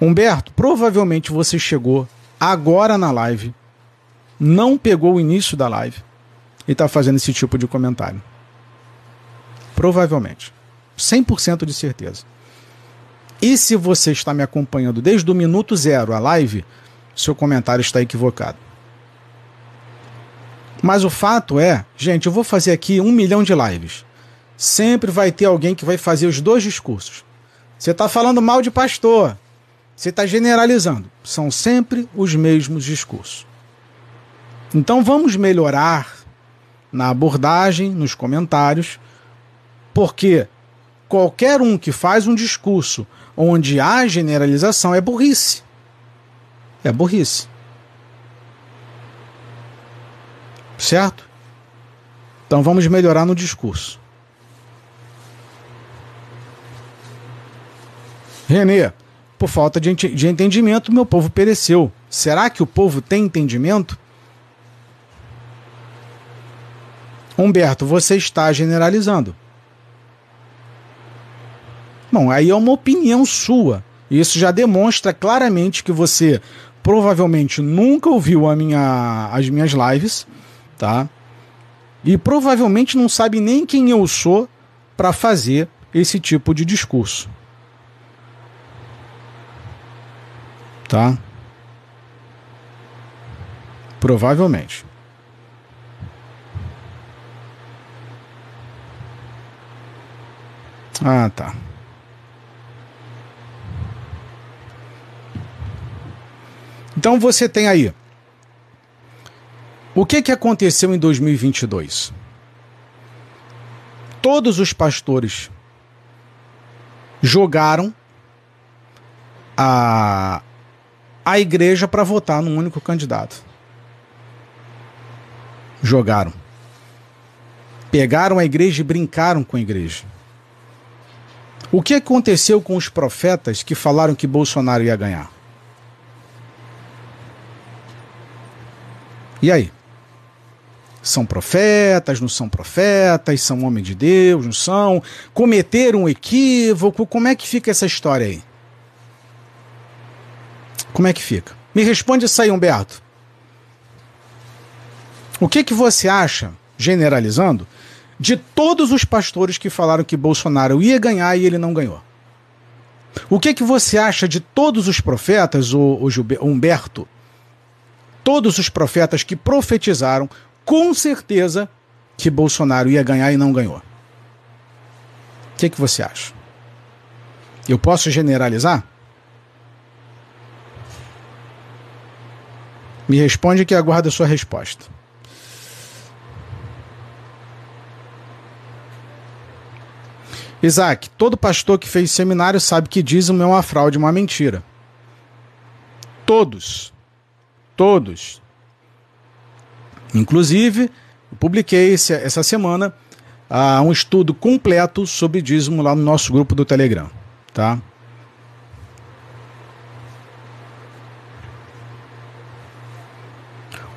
Humberto, provavelmente você chegou agora na live, não pegou o início da live e está fazendo esse tipo de comentário. Provavelmente. 100% de certeza. E se você está me acompanhando desde o minuto zero a live, seu comentário está equivocado. Mas o fato é, gente, eu vou fazer aqui um milhão de lives. Sempre vai ter alguém que vai fazer os dois discursos. Você está falando mal de pastor. Você está generalizando. São sempre os mesmos discursos. Então vamos melhorar na abordagem, nos comentários, porque qualquer um que faz um discurso onde há generalização é burrice. É burrice. Certo? Então vamos melhorar no discurso. Renê, por falta de, de entendimento, meu povo pereceu. Será que o povo tem entendimento? Humberto, você está generalizando. Bom, aí é uma opinião sua. Isso já demonstra claramente que você provavelmente nunca ouviu a minha, as minhas lives, tá? E provavelmente não sabe nem quem eu sou para fazer esse tipo de discurso. Tá? Provavelmente. Ah, tá. Então você tem aí. O que, que aconteceu em 2022? Todos os pastores jogaram a, a igreja para votar num único candidato. Jogaram. Pegaram a igreja e brincaram com a igreja. O que aconteceu com os profetas que falaram que Bolsonaro ia ganhar? E aí? São profetas, não são profetas, são homens de Deus, não são? Cometeram um equívoco? Como é que fica essa história aí? Como é que fica? Me responde isso aí, Humberto. O que, que você acha, generalizando, de todos os pastores que falaram que Bolsonaro ia ganhar e ele não ganhou? O que, que você acha de todos os profetas, o, o Humberto, todos os profetas que profetizaram com certeza que Bolsonaro ia ganhar e não ganhou. O que, que você acha? Eu posso generalizar? Me responde que aguardo a sua resposta. Isaac, todo pastor que fez seminário sabe que dízimo é uma fraude, uma mentira. Todos. Todos. Inclusive, publiquei essa semana uh, um estudo completo sobre dízimo lá no nosso grupo do Telegram. Tá?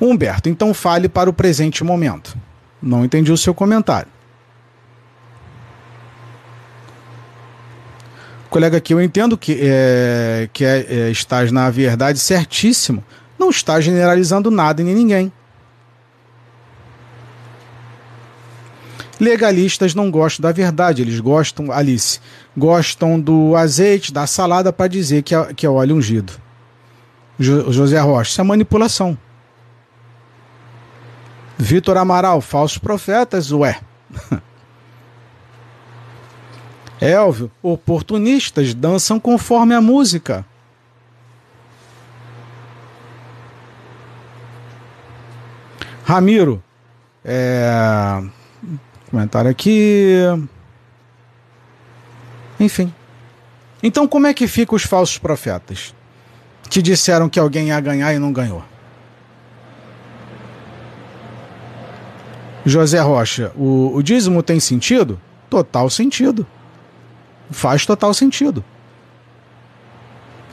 Humberto, então fale para o presente momento. Não entendi o seu comentário. Colega aqui, eu entendo que, é, que é, é, estás na verdade certíssimo, não está generalizando nada nem ninguém. Legalistas não gostam da verdade, eles gostam, Alice, gostam do azeite, da salada para dizer que é, que é óleo ungido. Jo, José Rocha, isso é manipulação. Vitor Amaral, falsos profetas, ué. Elvio, oportunistas dançam conforme a música. Ramiro, é... comentário aqui. Enfim. Então, como é que ficam os falsos profetas? Que disseram que alguém ia ganhar e não ganhou. José Rocha, o, o dízimo tem sentido? Total sentido. Faz total sentido.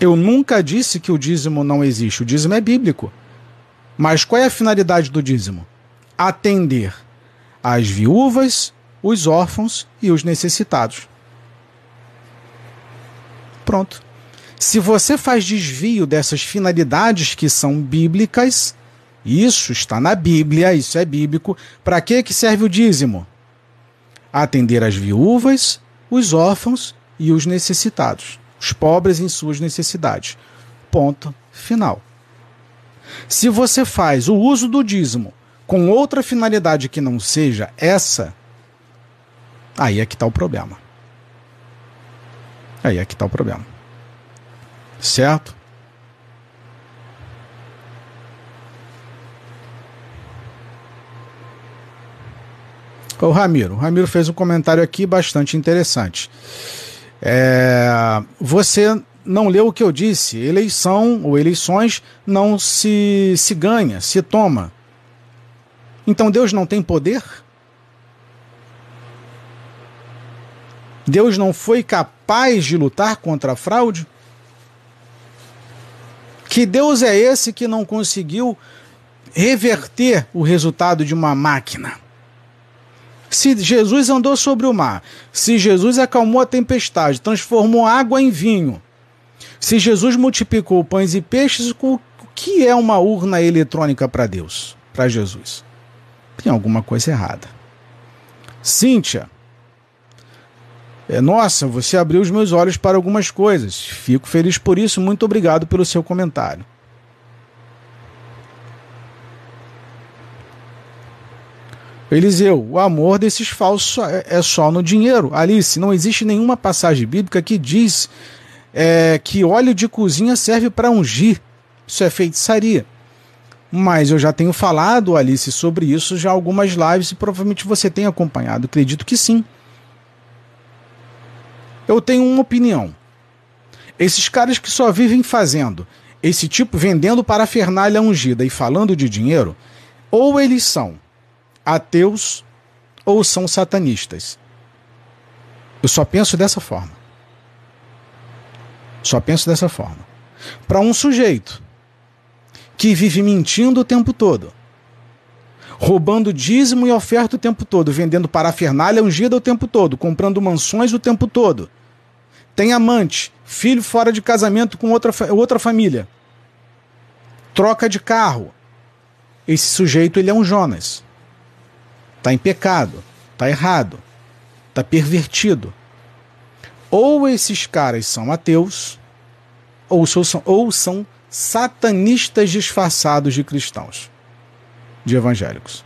Eu nunca disse que o dízimo não existe. O dízimo é bíblico. Mas qual é a finalidade do dízimo? Atender as viúvas, os órfãos e os necessitados. Pronto. Se você faz desvio dessas finalidades que são bíblicas, isso está na Bíblia, isso é bíblico. Para que que serve o dízimo? Atender as viúvas, os órfãos e os necessitados os pobres em suas necessidades. Ponto final. Se você faz o uso do dízimo com outra finalidade que não seja essa, aí é que está o problema. Aí é que está o problema. Certo? O Ramiro. O Ramiro fez um comentário aqui bastante interessante. É, você não leu o que eu disse. Eleição ou eleições não se, se ganha, se toma. Então Deus não tem poder? Deus não foi capaz de lutar contra a fraude? Que Deus é esse que não conseguiu reverter o resultado de uma máquina? Se Jesus andou sobre o mar, se Jesus acalmou a tempestade, transformou água em vinho, se Jesus multiplicou pães e peixes, o que é uma urna eletrônica para Deus, para Jesus? Tem alguma coisa errada. Cíntia, é, nossa, você abriu os meus olhos para algumas coisas. Fico feliz por isso. Muito obrigado pelo seu comentário. Eliseu, o amor desses falsos é só no dinheiro. Alice, não existe nenhuma passagem bíblica que diz é, que óleo de cozinha serve para ungir. Isso é feitiçaria. Mas eu já tenho falado, Alice, sobre isso já algumas lives e provavelmente você tem acompanhado. Acredito que sim. Eu tenho uma opinião. Esses caras que só vivem fazendo esse tipo, vendendo parafernália ungida e falando de dinheiro, ou eles são ateus ou são satanistas. Eu só penso dessa forma. Só penso dessa forma. Para um sujeito que vive mentindo o tempo todo, roubando dízimo e oferta o tempo todo, vendendo parafernália ungida o tempo todo, comprando mansões o tempo todo, tem amante, filho fora de casamento com outra, outra família, troca de carro. Esse sujeito ele é um Jonas está em pecado, está errado, está pervertido. Ou esses caras são ateus, ou são, ou são satanistas disfarçados de cristãos, de evangélicos.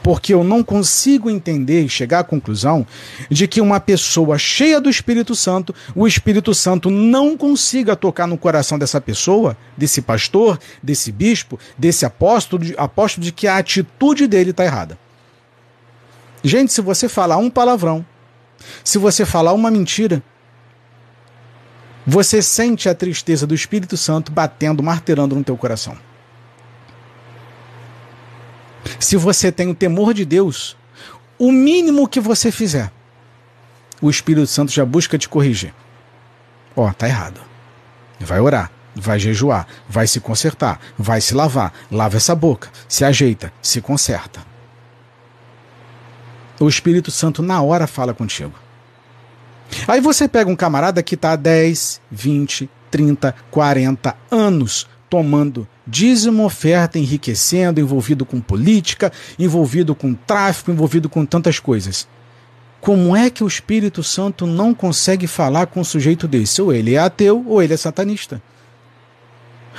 Porque eu não consigo entender e chegar à conclusão de que uma pessoa cheia do Espírito Santo, o Espírito Santo não consiga tocar no coração dessa pessoa, desse pastor, desse bispo, desse apóstolo, apóstolo de que a atitude dele está errada. Gente, se você falar um palavrão, se você falar uma mentira, você sente a tristeza do Espírito Santo batendo, martelando no teu coração. Se você tem o temor de Deus, o mínimo que você fizer, o Espírito Santo já busca te corrigir. Ó, oh, tá errado. Vai orar, vai jejuar, vai se consertar, vai se lavar, lava essa boca, se ajeita, se conserta o Espírito Santo na hora fala contigo. Aí você pega um camarada que está há 10, 20, 30, 40 anos tomando dízimo, oferta, enriquecendo, envolvido com política, envolvido com tráfico, envolvido com tantas coisas. Como é que o Espírito Santo não consegue falar com um sujeito desse? Ou ele é ateu ou ele é satanista.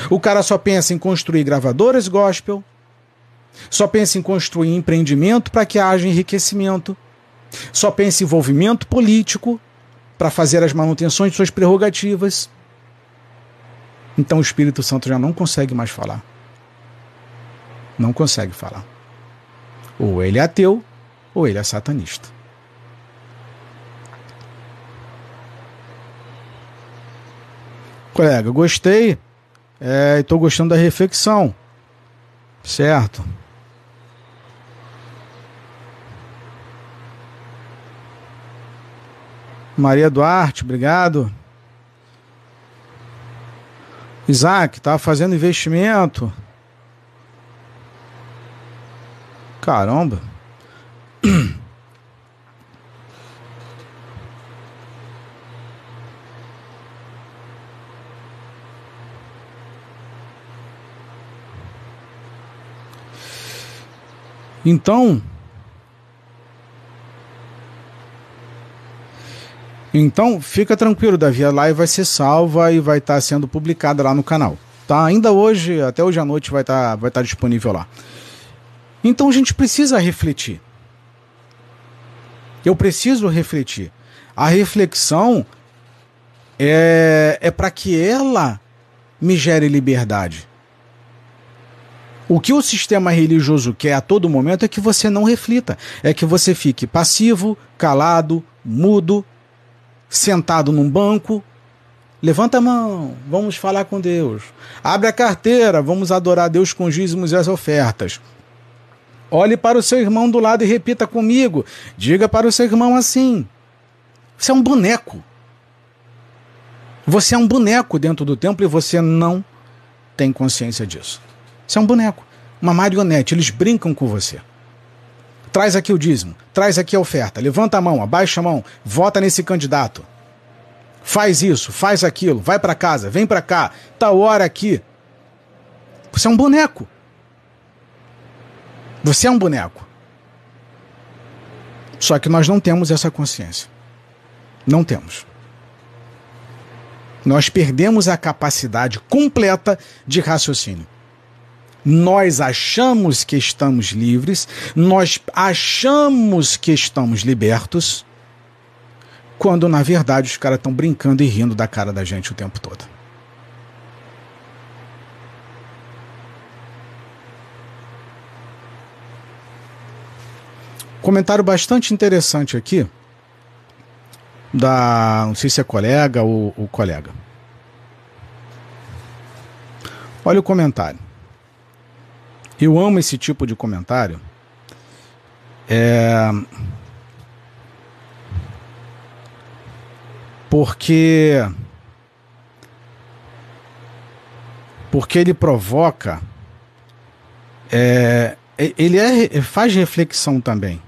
O cara só pensa em construir gravadoras gospel, só pensa em construir empreendimento para que haja enriquecimento. Só pensa em envolvimento político para fazer as manutenções de suas prerrogativas. Então o Espírito Santo já não consegue mais falar. Não consegue falar. Ou ele é ateu, ou ele é satanista. Colega, gostei. Estou é, gostando da reflexão. Certo. Maria Duarte, obrigado. Isaac, tá fazendo investimento. Caramba. Então, então fica tranquilo, Davi, a live vai ser salva e vai estar tá sendo publicada lá no canal. Tá? Ainda hoje, até hoje à noite vai estar tá, vai tá disponível lá. Então a gente precisa refletir. Eu preciso refletir. A reflexão é, é para que ela me gere liberdade. O que o sistema religioso quer a todo momento é que você não reflita, é que você fique passivo, calado, mudo, sentado num banco. Levanta a mão, vamos falar com Deus. Abre a carteira, vamos adorar a Deus com os dízimos e as ofertas. Olhe para o seu irmão do lado e repita comigo. Diga para o seu irmão assim: Você é um boneco. Você é um boneco dentro do templo e você não tem consciência disso. Você é um boneco, uma marionete, eles brincam com você. Traz aqui o dízimo, traz aqui a oferta, levanta a mão, abaixa a mão, vota nesse candidato. Faz isso, faz aquilo, vai para casa, vem para cá, tá hora aqui. Você é um boneco. Você é um boneco. Só que nós não temos essa consciência. Não temos. Nós perdemos a capacidade completa de raciocínio nós achamos que estamos livres, nós achamos que estamos libertos, quando na verdade os caras estão brincando e rindo da cara da gente o tempo todo. Comentário bastante interessante aqui, da. Não sei se é colega ou, ou colega. Olha o comentário. Eu amo esse tipo de comentário. É... Porque. Porque ele provoca. É... Ele é... faz reflexão também.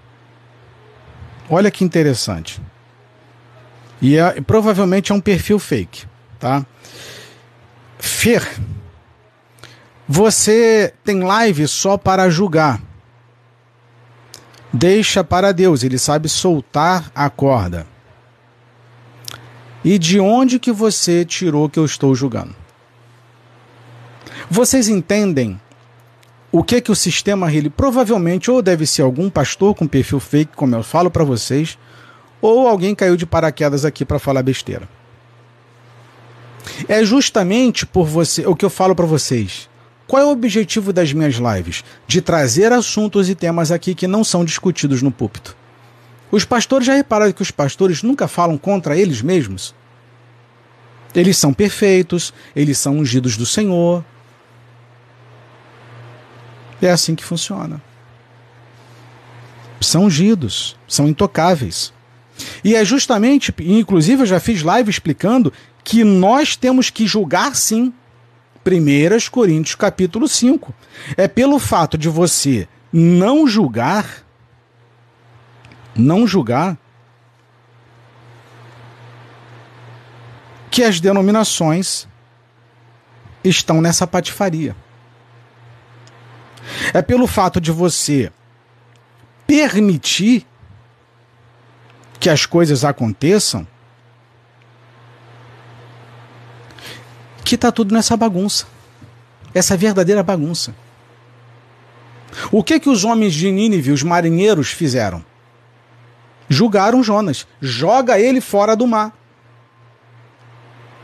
Olha que interessante. E é... provavelmente é um perfil fake, tá? Fer você tem live só para julgar. Deixa para Deus, ele sabe soltar a corda. E de onde que você tirou que eu estou julgando? Vocês entendem o que que o sistema ele provavelmente ou deve ser algum pastor com perfil fake, como eu falo para vocês, ou alguém caiu de paraquedas aqui para falar besteira. É justamente por você o que eu falo para vocês. Qual é o objetivo das minhas lives? De trazer assuntos e temas aqui que não são discutidos no púlpito. Os pastores já repararam que os pastores nunca falam contra eles mesmos? Eles são perfeitos, eles são ungidos do Senhor. É assim que funciona. São ungidos, são intocáveis. E é justamente, inclusive eu já fiz live explicando que nós temos que julgar sim 1 Coríntios capítulo 5. É pelo fato de você não julgar, não julgar, que as denominações estão nessa patifaria. É pelo fato de você permitir que as coisas aconteçam que está tudo nessa bagunça. Essa verdadeira bagunça. O que que os homens de Nínive, os marinheiros, fizeram? Julgaram Jonas. Joga ele fora do mar.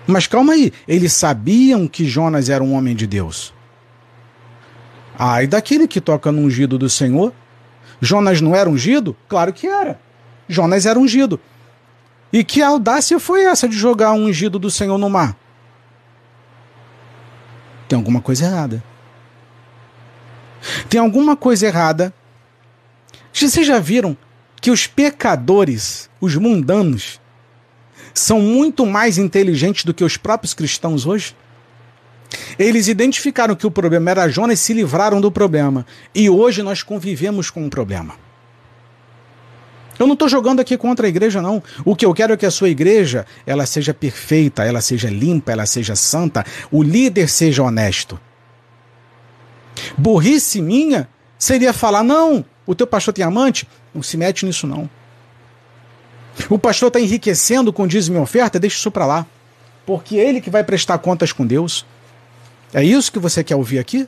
Mas calma aí, eles sabiam que Jonas era um homem de Deus. Ah, e daquele que toca no ungido do Senhor? Jonas não era ungido? Claro que era. Jonas era ungido. E que audácia foi essa de jogar um ungido do Senhor no mar? Tem alguma coisa errada. Tem alguma coisa errada. Vocês já viram que os pecadores, os mundanos, são muito mais inteligentes do que os próprios cristãos hoje? Eles identificaram que o problema era Jonas e se livraram do problema. E hoje nós convivemos com o problema. Eu não estou jogando aqui contra a igreja, não. O que eu quero é que a sua igreja ela seja perfeita, ela seja limpa, ela seja santa, o líder seja honesto. Burrice minha seria falar: não, o teu pastor tem amante? Não se mete nisso, não. O pastor está enriquecendo com dízimo e oferta? Deixa isso para lá. Porque é ele que vai prestar contas com Deus. É isso que você quer ouvir aqui?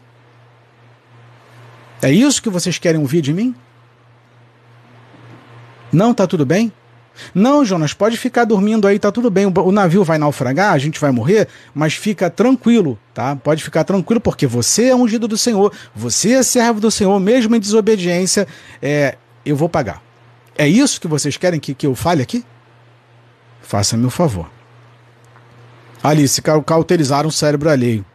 É isso que vocês querem ouvir de mim? Não, tá tudo bem? Não, Jonas, pode ficar dormindo aí, tá tudo bem. O navio vai naufragar, a gente vai morrer, mas fica tranquilo, tá? Pode ficar tranquilo, porque você é ungido do Senhor, você é servo do Senhor, mesmo em desobediência, é, eu vou pagar. É isso que vocês querem que, que eu fale aqui? Faça-me o favor. Alice, cauterizaram o cérebro alheio.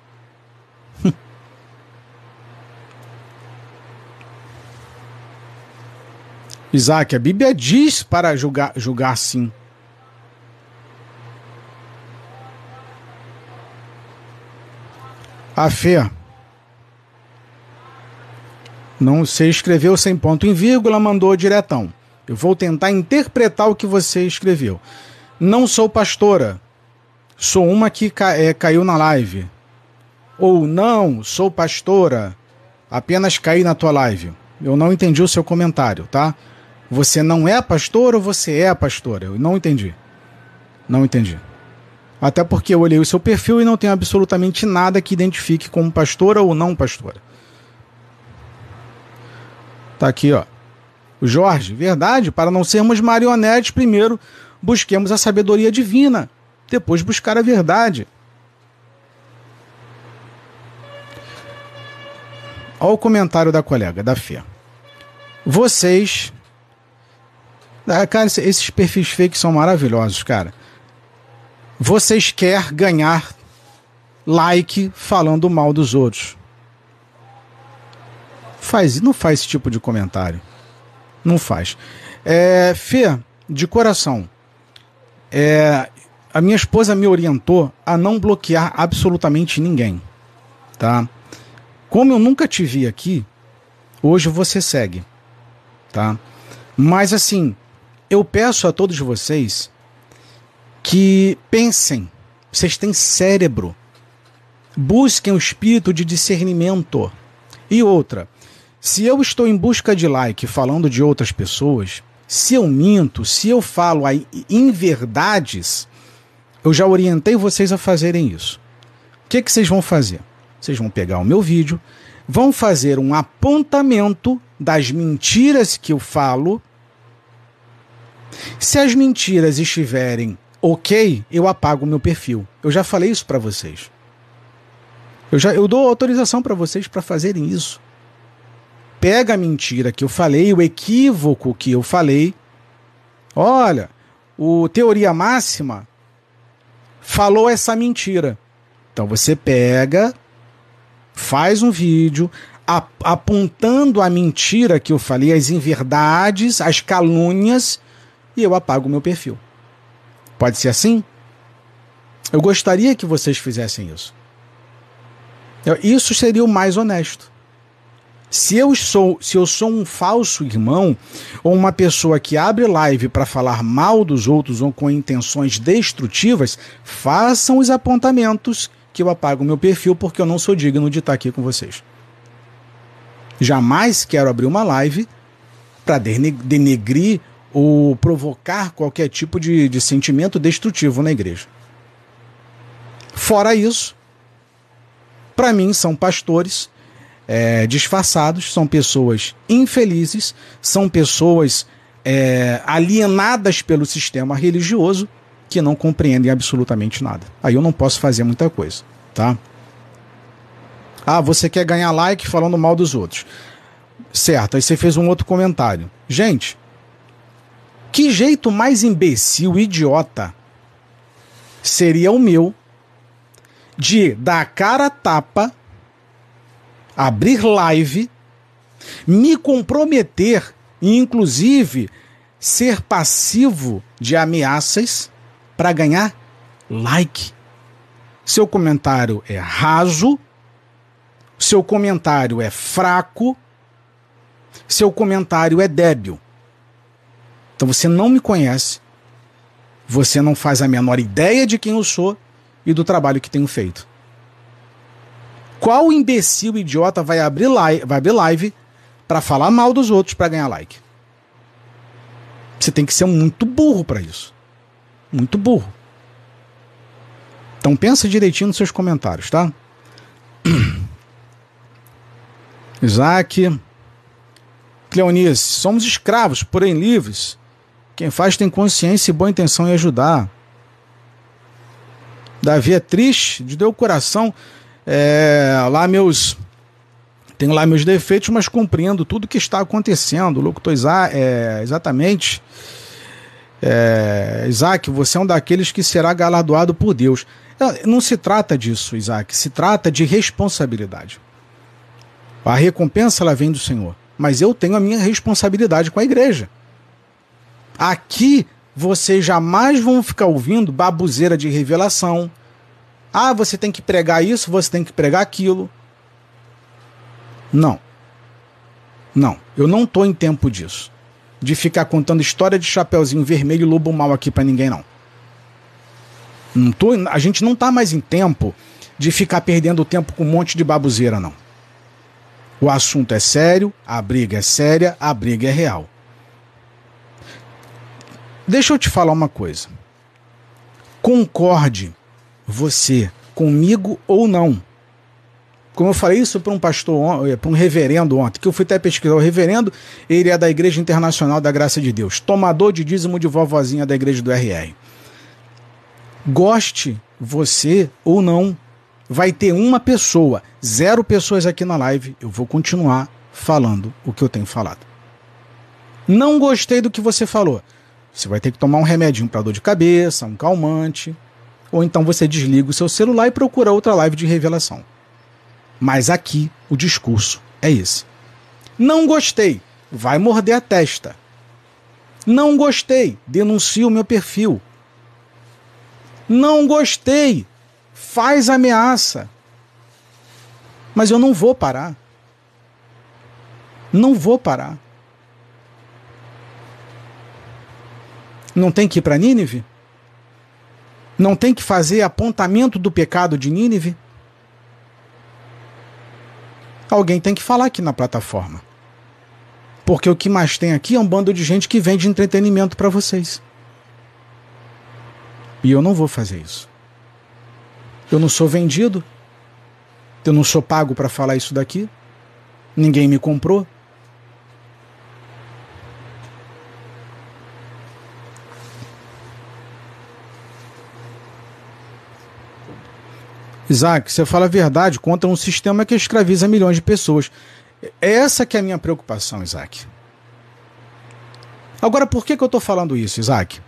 Isaac, a Bíblia diz para julgar, julgar sim. A fé. Não você escreveu sem ponto em vírgula, mandou diretão. Eu vou tentar interpretar o que você escreveu. Não sou pastora. Sou uma que ca é, caiu na live. Ou não, sou pastora. Apenas caí na tua live. Eu não entendi o seu comentário, tá? Você não é pastor ou você é pastora? Eu não entendi. Não entendi. Até porque eu olhei o seu perfil e não tem absolutamente nada que identifique como pastora ou não pastora. Tá aqui, ó. O Jorge, verdade, para não sermos marionetes, primeiro busquemos a sabedoria divina, depois buscar a verdade. Olha o comentário da colega, da Fê. Vocês ah, cara, esses perfis fake são maravilhosos, cara. Vocês querem ganhar like falando mal dos outros. Faz, não faz esse tipo de comentário. Não faz. É, Fê, de coração, é, a minha esposa me orientou a não bloquear absolutamente ninguém, tá? Como eu nunca te vi aqui, hoje você segue, tá? Mas assim, eu peço a todos vocês que pensem, vocês têm cérebro, busquem o espírito de discernimento. E outra, se eu estou em busca de like falando de outras pessoas, se eu minto, se eu falo inverdades, eu já orientei vocês a fazerem isso. O que, que vocês vão fazer? Vocês vão pegar o meu vídeo, vão fazer um apontamento das mentiras que eu falo se as mentiras estiverem ok, eu apago o meu perfil. Eu já falei isso para vocês. Eu já eu dou autorização para vocês para fazerem isso. Pega a mentira que eu falei, o equívoco que eu falei. Olha, o teoria máxima falou essa mentira. Então você pega, faz um vídeo apontando a mentira que eu falei, as inverdades, as calúnias e eu apago o meu perfil. Pode ser assim? Eu gostaria que vocês fizessem isso. Isso seria o mais honesto. Se eu sou, se eu sou um falso irmão ou uma pessoa que abre live para falar mal dos outros ou com intenções destrutivas, façam os apontamentos que eu apago meu perfil porque eu não sou digno de estar aqui com vocês. Jamais quero abrir uma live para denegrir ou provocar qualquer tipo de, de sentimento destrutivo na igreja. Fora isso, para mim são pastores é, disfarçados, são pessoas infelizes, são pessoas é, alienadas pelo sistema religioso que não compreendem absolutamente nada. Aí eu não posso fazer muita coisa, tá? Ah, você quer ganhar like falando mal dos outros. Certo, aí você fez um outro comentário. Gente, que jeito mais imbecil, idiota seria o meu de dar a cara a tapa, abrir live, me comprometer e inclusive ser passivo de ameaças para ganhar like. Seu comentário é raso, seu comentário é fraco, seu comentário é débil. Então você não me conhece, você não faz a menor ideia de quem eu sou e do trabalho que tenho feito. Qual imbecil idiota vai abrir live, vai abrir live para falar mal dos outros para ganhar like? Você tem que ser muito burro para isso. Muito burro. Então pensa direitinho nos seus comentários, tá? Isaac. Cleonice, somos escravos, porém livres. Quem faz tem consciência e boa intenção em ajudar. Davi é triste, de deu coração. É, lá meus. Tenho lá meus defeitos, mas compreendo tudo que está acontecendo. Locutor Isaac, é, exatamente. É, Isaac, você é um daqueles que será galardoado por Deus. Não se trata disso, Isaac. Se trata de responsabilidade. A recompensa ela vem do Senhor. Mas eu tenho a minha responsabilidade com a igreja. Aqui vocês jamais vão ficar ouvindo babuzeira de revelação. Ah, você tem que pregar isso, você tem que pregar aquilo. Não. Não, eu não tô em tempo disso. De ficar contando história de chapeuzinho vermelho e lobo mal aqui para ninguém não. Não tô, a gente não tá mais em tempo de ficar perdendo tempo com um monte de babuzeira não. O assunto é sério, a briga é séria, a briga é real. Deixa eu te falar uma coisa. Concorde você comigo ou não. Como eu falei isso para um pastor, eh, para um reverendo ontem, que eu fui até pesquisar. O reverendo, ele é da Igreja Internacional da Graça de Deus, tomador de dízimo de vovozinha da Igreja do RR. Goste você ou não, vai ter uma pessoa, zero pessoas aqui na live. Eu vou continuar falando o que eu tenho falado. Não gostei do que você falou. Você vai ter que tomar um remedinho para dor de cabeça, um calmante, ou então você desliga o seu celular e procura outra live de revelação. Mas aqui o discurso é esse. Não gostei, vai morder a testa. Não gostei, denuncia o meu perfil. Não gostei, faz ameaça. Mas eu não vou parar. Não vou parar. Não tem que ir para Nínive? Não tem que fazer apontamento do pecado de Nínive? Alguém tem que falar aqui na plataforma. Porque o que mais tem aqui é um bando de gente que vende entretenimento para vocês. E eu não vou fazer isso. Eu não sou vendido. Eu não sou pago para falar isso daqui. Ninguém me comprou. Isaac, você fala a verdade contra um sistema que escraviza milhões de pessoas. É essa que é a minha preocupação, Isaac. Agora, por que, que eu estou falando isso, Isaac?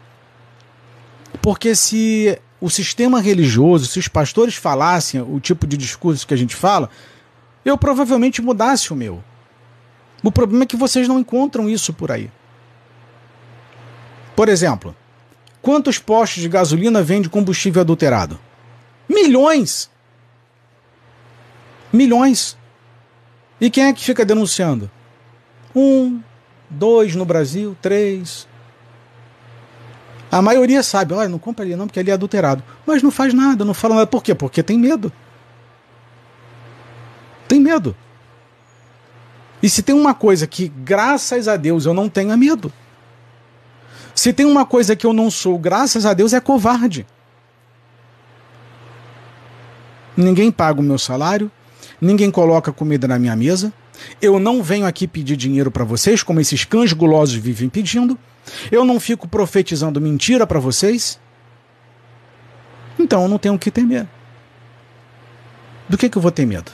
Porque se o sistema religioso, se os pastores falassem o tipo de discurso que a gente fala, eu provavelmente mudasse o meu. O problema é que vocês não encontram isso por aí. Por exemplo, quantos postos de gasolina vendem combustível adulterado? Milhões! Milhões! E quem é que fica denunciando? Um, dois no Brasil, três. A maioria sabe, olha, não compra ali não, porque ele é adulterado. Mas não faz nada, não fala nada. Por quê? Porque tem medo. Tem medo. E se tem uma coisa que, graças a Deus, eu não tenho é medo. Se tem uma coisa que eu não sou, graças a Deus, é covarde. ninguém paga o meu salário, ninguém coloca comida na minha mesa, eu não venho aqui pedir dinheiro para vocês, como esses cães gulosos vivem pedindo, eu não fico profetizando mentira para vocês, então eu não tenho o que temer. Do que, que eu vou ter medo?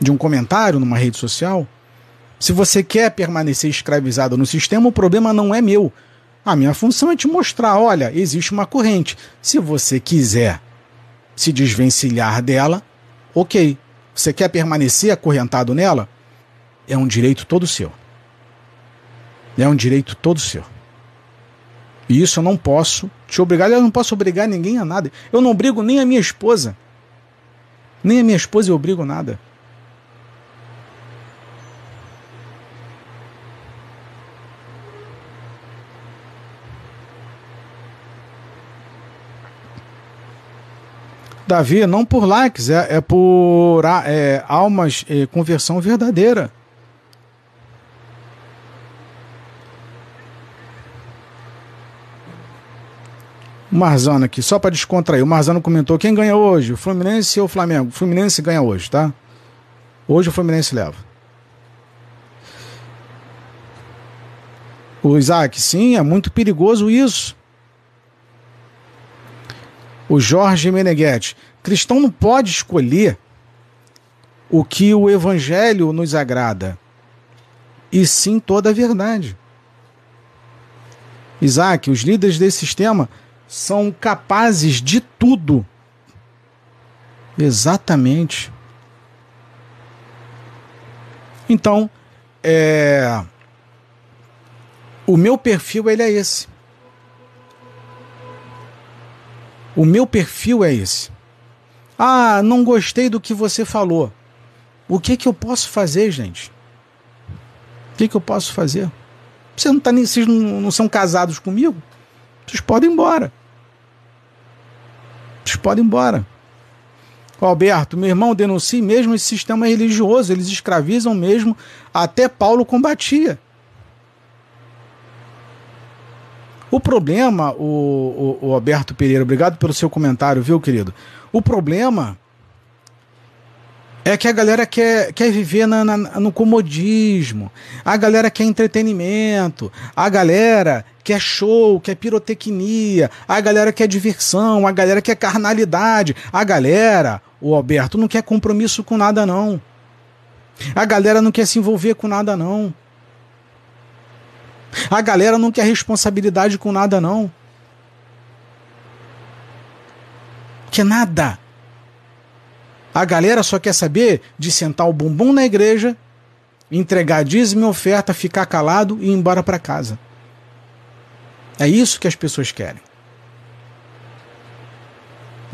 De um comentário numa rede social? Se você quer permanecer escravizado no sistema, o problema não é meu. A minha função é te mostrar: olha, existe uma corrente. Se você quiser se desvencilhar dela, ok. Você quer permanecer acorrentado nela? É um direito todo seu. É um direito todo seu. E isso eu não posso te obrigar. Eu não posso obrigar ninguém a nada. Eu não obrigo nem a minha esposa. Nem a minha esposa eu obrigo nada. Davi, não por likes, é, é por é, almas, é, conversão verdadeira. Marzano aqui, só para descontrair. O Marzano comentou: quem ganha hoje? O Fluminense ou o Flamengo? O Fluminense ganha hoje, tá? Hoje o Fluminense leva. O Isaac, sim, é muito perigoso isso. O Jorge Meneghetti. Cristão não pode escolher o que o evangelho nos agrada, e sim toda a verdade. Isaac, os líderes desse sistema são capazes de tudo. Exatamente. Então, é... o meu perfil ele é esse. O meu perfil é esse. Ah, não gostei do que você falou. O que que eu posso fazer, gente? O que que eu posso fazer? Você não tá nem, vocês não, não são casados comigo? Vocês podem ir embora. Vocês podem ir embora. Alberto, meu irmão denuncia mesmo esse sistema religioso, eles escravizam mesmo, até Paulo combatia. O problema, o, o, o Alberto Pereira, obrigado pelo seu comentário, viu, querido? O problema é que a galera quer, quer viver na, na, no comodismo, a galera quer entretenimento, a galera quer show, quer pirotecnia, a galera quer diversão, a galera quer carnalidade, a galera, o Alberto, não quer compromisso com nada não. A galera não quer se envolver com nada não. A galera não quer responsabilidade com nada não. Que nada. A galera só quer saber de sentar o bumbum na igreja, entregar dízimo e oferta, ficar calado e ir embora para casa. É isso que as pessoas querem.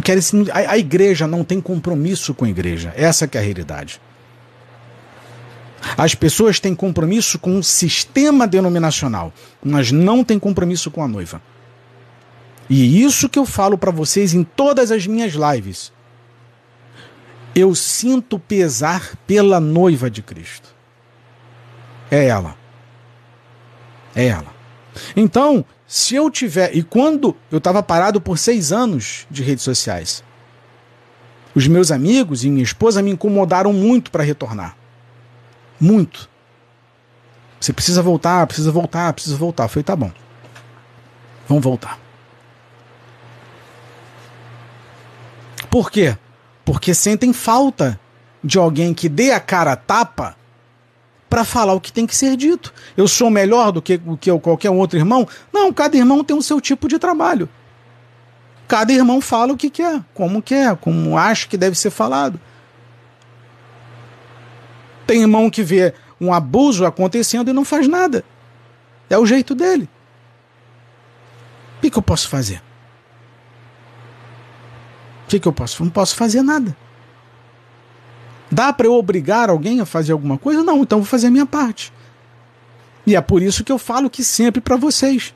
querem a, a igreja não tem compromisso com a igreja. Essa é a realidade. As pessoas têm compromisso com o sistema denominacional, mas não têm compromisso com a noiva. E isso que eu falo para vocês em todas as minhas lives eu sinto pesar pela noiva de Cristo. É ela. É ela. Então, se eu tiver. E quando eu estava parado por seis anos de redes sociais, os meus amigos e minha esposa me incomodaram muito para retornar. Muito. Você precisa voltar, precisa voltar, precisa voltar. Eu falei, tá bom. Vamos voltar. Por quê? porque sentem falta de alguém que dê a cara tapa para falar o que tem que ser dito. Eu sou melhor do que, do que qualquer outro irmão? Não, cada irmão tem o seu tipo de trabalho. Cada irmão fala o que quer, como quer, como acha que deve ser falado. Tem irmão que vê um abuso acontecendo e não faz nada. É o jeito dele. O que, que eu posso fazer? que, que eu posso? Não posso fazer nada. Dá para eu obrigar alguém a fazer alguma coisa? Não, então vou fazer a minha parte. E é por isso que eu falo que sempre para vocês.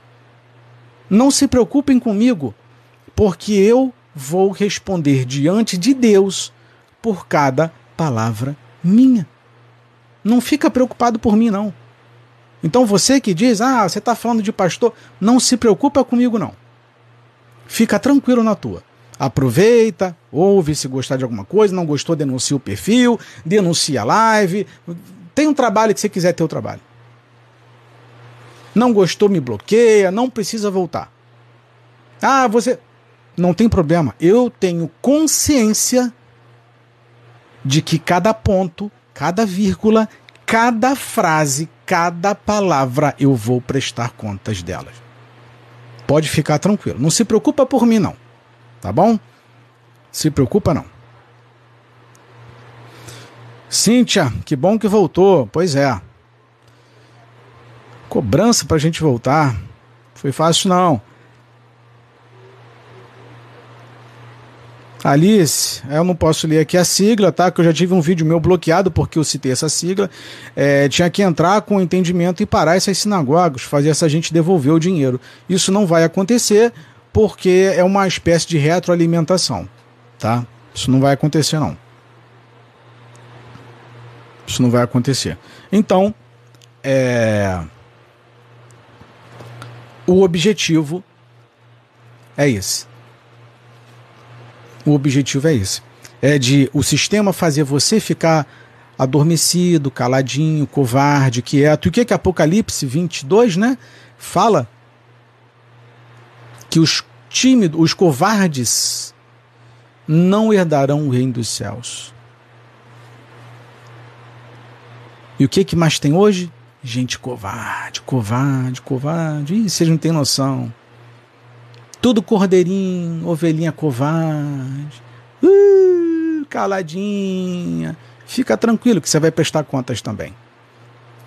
Não se preocupem comigo, porque eu vou responder diante de Deus por cada palavra minha. Não fica preocupado por mim, não. Então você que diz, ah, você está falando de pastor, não se preocupa comigo, não. Fica tranquilo na tua. Aproveita, ouve se gostar de alguma coisa, não gostou, denuncia o perfil, denuncia a live. Tem um trabalho que você quiser ter o trabalho. Não gostou, me bloqueia, não precisa voltar. Ah, você. Não tem problema. Eu tenho consciência de que cada ponto, cada vírgula, cada frase, cada palavra eu vou prestar contas delas. Pode ficar tranquilo. Não se preocupa por mim, não. Tá bom? Se preocupa não. Cíntia, que bom que voltou. Pois é. Cobrança pra gente voltar. Foi fácil não. Alice, eu não posso ler aqui a sigla, tá? Que eu já tive um vídeo meu bloqueado porque eu citei essa sigla. É, tinha que entrar com entendimento e parar essas sinagogas, fazer essa gente devolver o dinheiro. Isso não vai acontecer porque é uma espécie de retroalimentação, tá? Isso não vai acontecer não. Isso não vai acontecer. Então, é... o objetivo é esse o objetivo é esse. É de o sistema fazer você ficar adormecido, caladinho, covarde, quieto. E o que que Apocalipse 22, né, fala? Que os tímidos, os covardes não herdarão o reino dos céus. E o que que mais tem hoje? Gente covarde, covarde, covarde. Ih, vocês não têm noção. Tudo cordeirinho, ovelhinha covarde. Uh, caladinha. Fica tranquilo que você vai prestar contas também.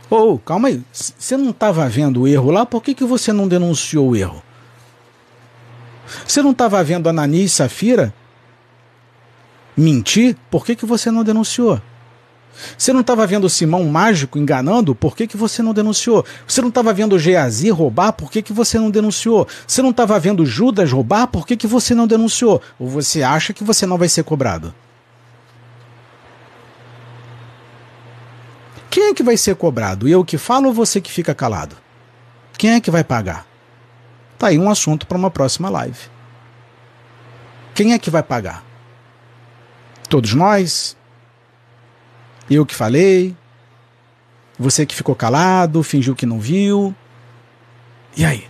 Ou, oh, calma aí, você não estava vendo o erro lá, por que, que você não denunciou o erro? Você não estava vendo Anani e Safira mentir, por que, que você não denunciou? Você não estava vendo Simão mágico enganando? Por que, que você não denunciou? Você não estava vendo Geazi roubar? Por que, que você não denunciou? Você não estava vendo Judas roubar? Por que, que você não denunciou? Ou você acha que você não vai ser cobrado? Quem é que vai ser cobrado? Eu que falo ou você que fica calado? Quem é que vai pagar? Tá aí um assunto para uma próxima live. Quem é que vai pagar? Todos nós? Eu que falei, você que ficou calado, fingiu que não viu. E aí?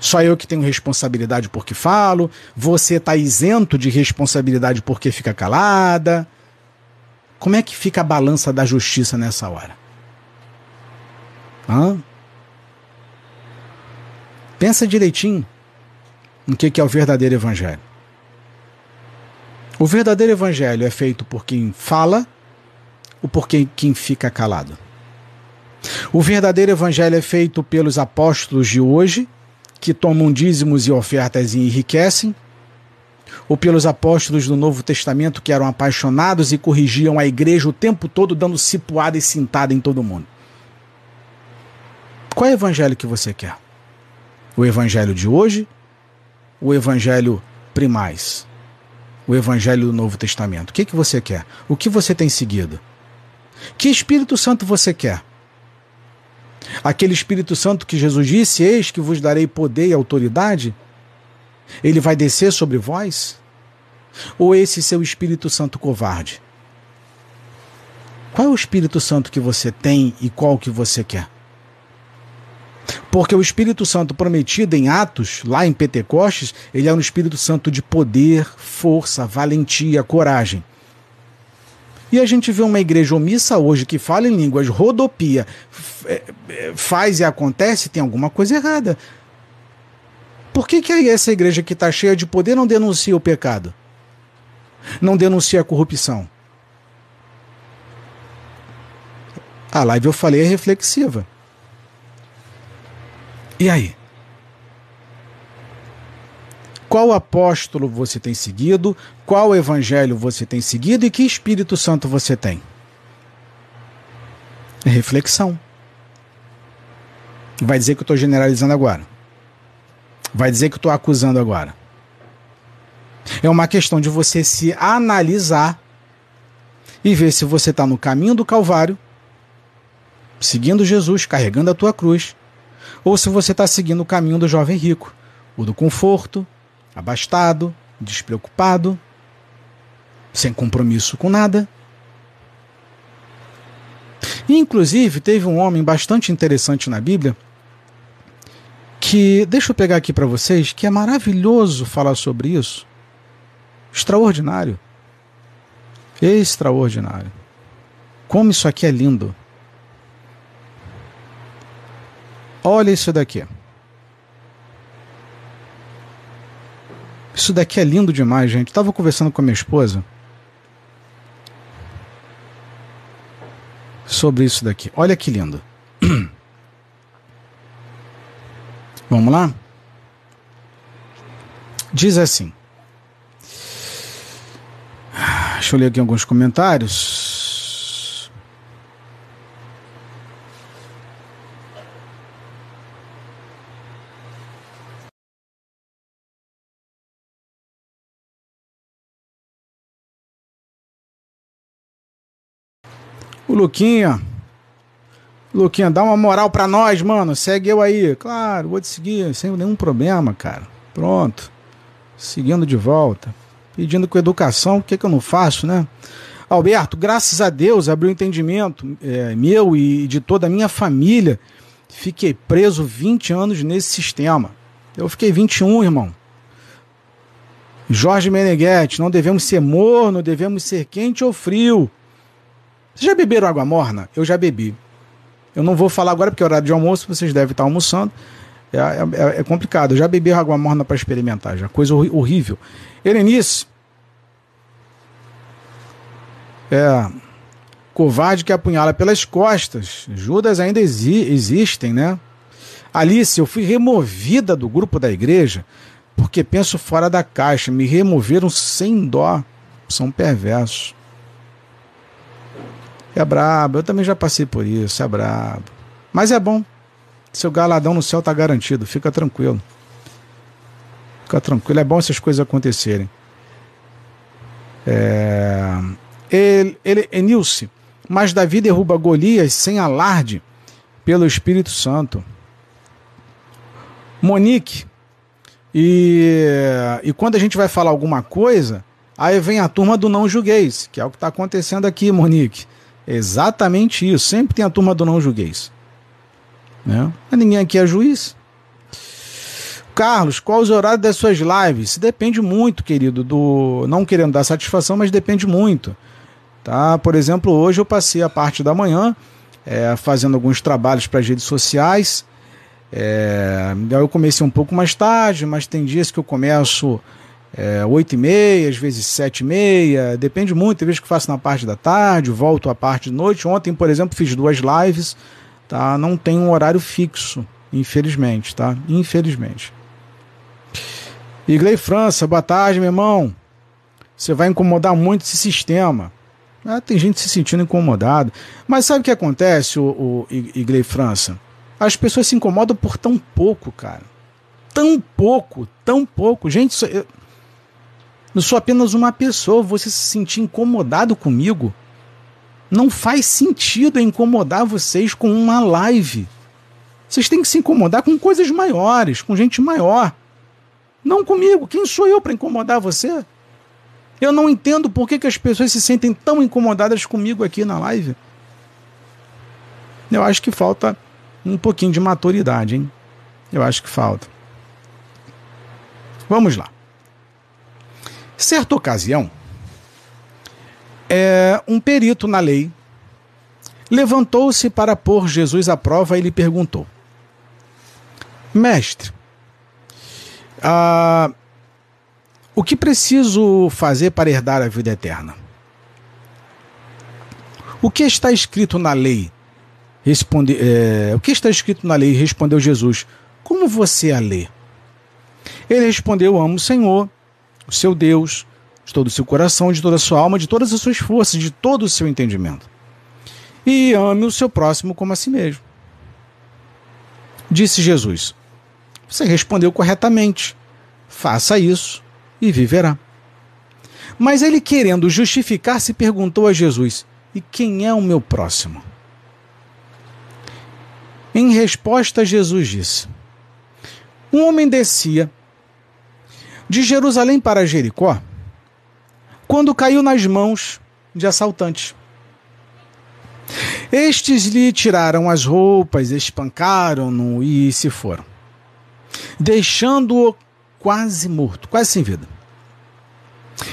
Só eu que tenho responsabilidade porque falo, você está isento de responsabilidade porque fica calada. Como é que fica a balança da justiça nessa hora? Hã? Pensa direitinho no que é o verdadeiro evangelho. O verdadeiro evangelho é feito por quem fala ou por quem, quem fica calado? O verdadeiro evangelho é feito pelos apóstolos de hoje, que tomam dízimos e ofertas e enriquecem, ou pelos apóstolos do Novo Testamento que eram apaixonados e corrigiam a igreja o tempo todo, dando cipuada e cintada em todo mundo? Qual é o evangelho que você quer? O evangelho de hoje? O evangelho primais? O Evangelho do Novo Testamento? O que, que você quer? O que você tem seguido? Que Espírito Santo você quer? Aquele Espírito Santo que Jesus disse: Eis que vos darei poder e autoridade? Ele vai descer sobre vós? Ou esse seu Espírito Santo covarde? Qual é o Espírito Santo que você tem e qual que você quer? Porque o Espírito Santo prometido em Atos, lá em Pentecostes, ele é um Espírito Santo de poder, força, valentia, coragem. E a gente vê uma igreja omissa hoje que fala em línguas, rodopia, é, é, faz e acontece, tem alguma coisa errada. Por que, que essa igreja que está cheia de poder não denuncia o pecado? Não denuncia a corrupção? A live eu falei é reflexiva. E aí? Qual apóstolo você tem seguido? Qual evangelho você tem seguido e que Espírito Santo você tem? É reflexão. Vai dizer que eu estou generalizando agora. Vai dizer que eu estou acusando agora. É uma questão de você se analisar e ver se você está no caminho do Calvário, seguindo Jesus, carregando a tua cruz, ou se você está seguindo o caminho do jovem rico, o do conforto, abastado, despreocupado, sem compromisso com nada. Inclusive, teve um homem bastante interessante na Bíblia que, deixa eu pegar aqui para vocês, que é maravilhoso falar sobre isso. Extraordinário. Extraordinário. Como isso aqui é lindo. Olha isso daqui. Isso daqui é lindo demais, gente. Estava conversando com a minha esposa sobre isso daqui. Olha que lindo. Vamos lá? Diz assim. Deixa eu ler aqui alguns comentários. O Luquinha. Luquinha, dá uma moral pra nós, mano. Segue eu aí. Claro, vou te seguir, sem nenhum problema, cara. Pronto. Seguindo de volta. Pedindo com educação, o que, que eu não faço, né? Alberto, graças a Deus abriu entendimento é, meu e de toda a minha família. Fiquei preso 20 anos nesse sistema. Eu fiquei 21, irmão. Jorge Meneghetti, não devemos ser morno, devemos ser quente ou frio. Vocês já beberam água morna? Eu já bebi. Eu não vou falar agora porque é horário de almoço, vocês devem estar almoçando. É, é, é complicado. Eu já bebi água morna para experimentar, já. Coisa horrível. Helenice. É. Covarde que apunhala pelas costas. Judas ainda exi existem, né? Alice, eu fui removida do grupo da igreja porque penso fora da caixa. Me removeram sem dó. São perversos. É brabo. Eu também já passei por isso. É brabo. Mas é bom. Seu galadão no céu tá garantido, fica tranquilo. Fica tranquilo, é bom essas coisas acontecerem. É... Ele, ele, Enilce, mas Davi derruba Golias sem alarde pelo Espírito Santo. Monique, e, e quando a gente vai falar alguma coisa, aí vem a turma do não julgueis, que é o que está acontecendo aqui, Monique. Exatamente isso. Sempre tem a turma do não julgueis. Né? Mas ninguém aqui é juiz. Carlos, qual os horários das suas lives? Depende muito, querido, do. Não querendo dar satisfação, mas depende muito. Tá? Por exemplo, hoje eu passei a parte da manhã é, fazendo alguns trabalhos para as redes sociais. É, eu comecei um pouco mais tarde, mas tem dias que eu começo é, 8 e meia, às vezes 7 e meia, depende muito, tem vezes que faço na parte da tarde, volto à parte de noite. Ontem, por exemplo, fiz duas lives tá? Não tem um horário fixo, infelizmente, tá? Infelizmente. Iglei França, boa tarde, meu irmão. Você vai incomodar muito esse sistema. Ah, tem gente se sentindo incomodado. Mas sabe o que acontece, o, o Iglei França? As pessoas se incomodam por tão pouco, cara. Tão pouco, tão pouco. Gente, eu, eu sou apenas uma pessoa. Você se sentir incomodado comigo não faz sentido incomodar vocês com uma live. Vocês têm que se incomodar com coisas maiores, com gente maior. Não comigo. Quem sou eu para incomodar você? Eu não entendo por que, que as pessoas se sentem tão incomodadas comigo aqui na live. Eu acho que falta um pouquinho de maturidade, hein? Eu acho que falta. Vamos lá. Certa ocasião, é, um perito na lei levantou-se para pôr Jesus à prova e lhe perguntou: Mestre, ah, o que preciso fazer para herdar a vida eterna? O que está escrito na lei? Responde, é, o que está escrito na lei? Respondeu Jesus. Como você a lê? Ele respondeu: Amo o Senhor, o seu Deus, de todo o seu coração, de toda a sua alma, de todas as suas forças, de todo o seu entendimento. E ame o seu próximo como a si mesmo. Disse Jesus: Você respondeu corretamente. Faça isso e viverá. Mas ele, querendo justificar-se, perguntou a Jesus: E quem é o meu próximo? Em resposta, Jesus disse: Um homem descia de Jerusalém para Jericó quando caiu nas mãos de assaltantes. Estes lhe tiraram as roupas, espancaram-no e se foram, deixando-o quase morto, quase sem vida.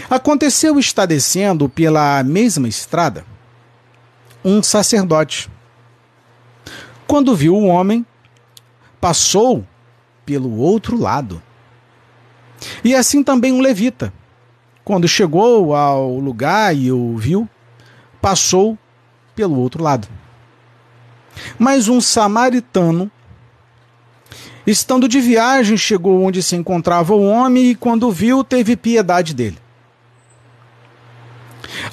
Aconteceu estar descendo pela mesma estrada um sacerdote. Quando viu o homem, passou pelo outro lado. E assim também um levita quando chegou ao lugar e o viu, passou pelo outro lado. Mas um samaritano, Estando de viagem, chegou onde se encontrava o homem e, quando viu, teve piedade dele.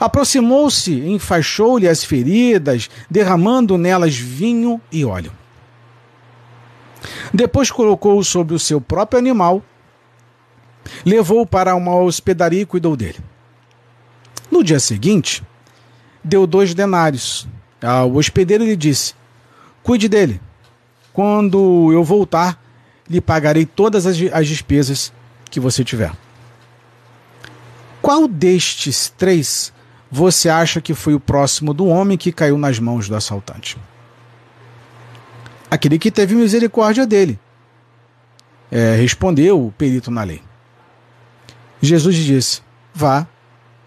Aproximou-se, enfaixou-lhe as feridas, derramando nelas vinho e óleo. Depois colocou-o sobre o seu próprio animal, levou-o para uma hospedaria e cuidou dele. No dia seguinte, deu dois denários. Ao hospedeiro lhe disse: Cuide dele. Quando eu voltar, lhe pagarei todas as, as despesas que você tiver. Qual destes três você acha que foi o próximo do homem que caiu nas mãos do assaltante? Aquele que teve misericórdia dele. É, respondeu o perito na lei. Jesus disse: Vá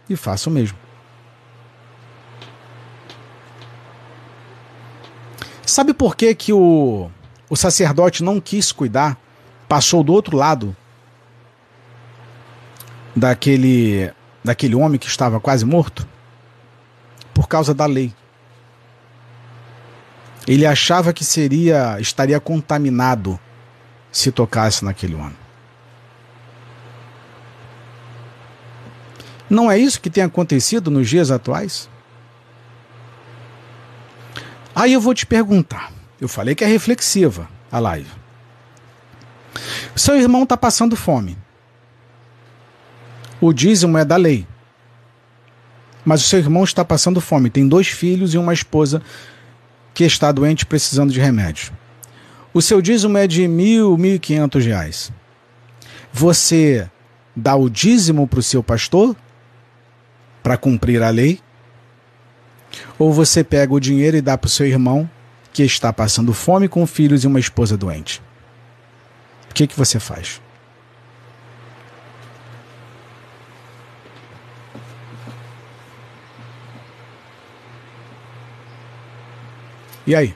e faça o mesmo. Sabe por que, que o, o sacerdote não quis cuidar, passou do outro lado daquele, daquele homem que estava quase morto? Por causa da lei. Ele achava que seria estaria contaminado se tocasse naquele homem. Não é isso que tem acontecido nos dias atuais? Aí eu vou te perguntar. Eu falei que é reflexiva a live. Seu irmão está passando fome. O dízimo é da lei. Mas o seu irmão está passando fome. Tem dois filhos e uma esposa que está doente precisando de remédio. O seu dízimo é de mil, mil e quinhentos reais. Você dá o dízimo para o seu pastor para cumprir a lei ou você pega o dinheiro e dá para o seu irmão que está passando fome com filhos e uma esposa doente? O que, que você faz? E aí?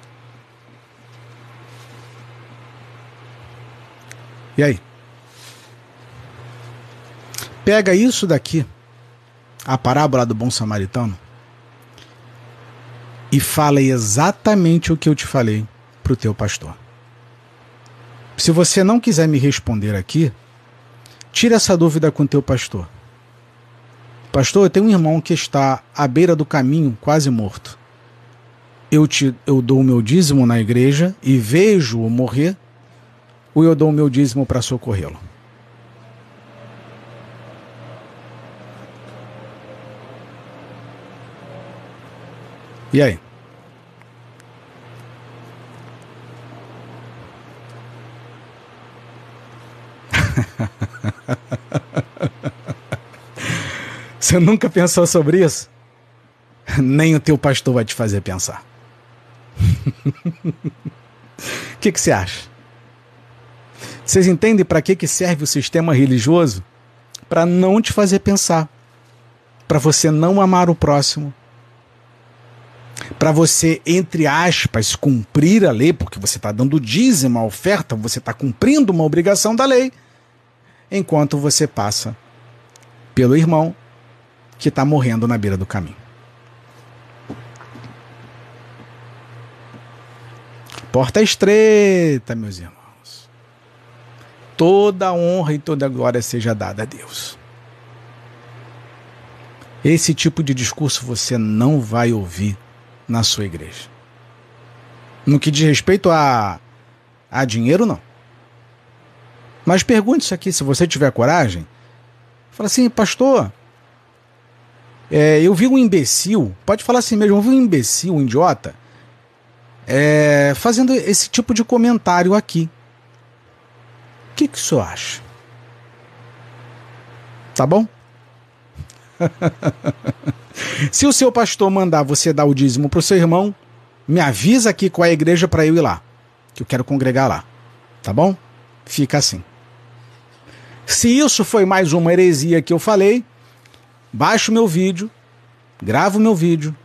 E aí? Pega isso daqui, a parábola do bom samaritano, e fala exatamente o que eu te falei para o teu pastor. Se você não quiser me responder aqui, tira essa dúvida com o teu pastor. Pastor, eu tenho um irmão que está à beira do caminho, quase morto. Eu, te, eu dou o meu dízimo na igreja e vejo-o morrer, ou eu dou o meu dízimo para socorrê-lo? E aí? Você nunca pensou sobre isso? Nem o teu pastor vai te fazer pensar. O que, que você acha? Vocês entendem para que, que serve o sistema religioso? Para não te fazer pensar. Para você não amar o próximo para você, entre aspas, cumprir a lei, porque você está dando dízimo, a oferta, você está cumprindo uma obrigação da lei, enquanto você passa pelo irmão que está morrendo na beira do caminho. Porta estreita, meus irmãos. Toda honra e toda glória seja dada a Deus. Esse tipo de discurso você não vai ouvir na sua igreja. No que diz respeito a, a dinheiro, não. Mas pergunte isso aqui, se você tiver coragem. Fala assim, pastor, é, eu vi um imbecil, pode falar assim mesmo, eu vi um imbecil, um idiota, é, fazendo esse tipo de comentário aqui. O que, que o senhor acha? Tá bom? Se o seu pastor mandar você dar o dízimo para o seu irmão, me avisa aqui qual é a igreja para eu ir lá, que eu quero congregar lá. Tá bom? Fica assim. Se isso foi mais uma heresia que eu falei, baixa o meu vídeo, grava o meu vídeo,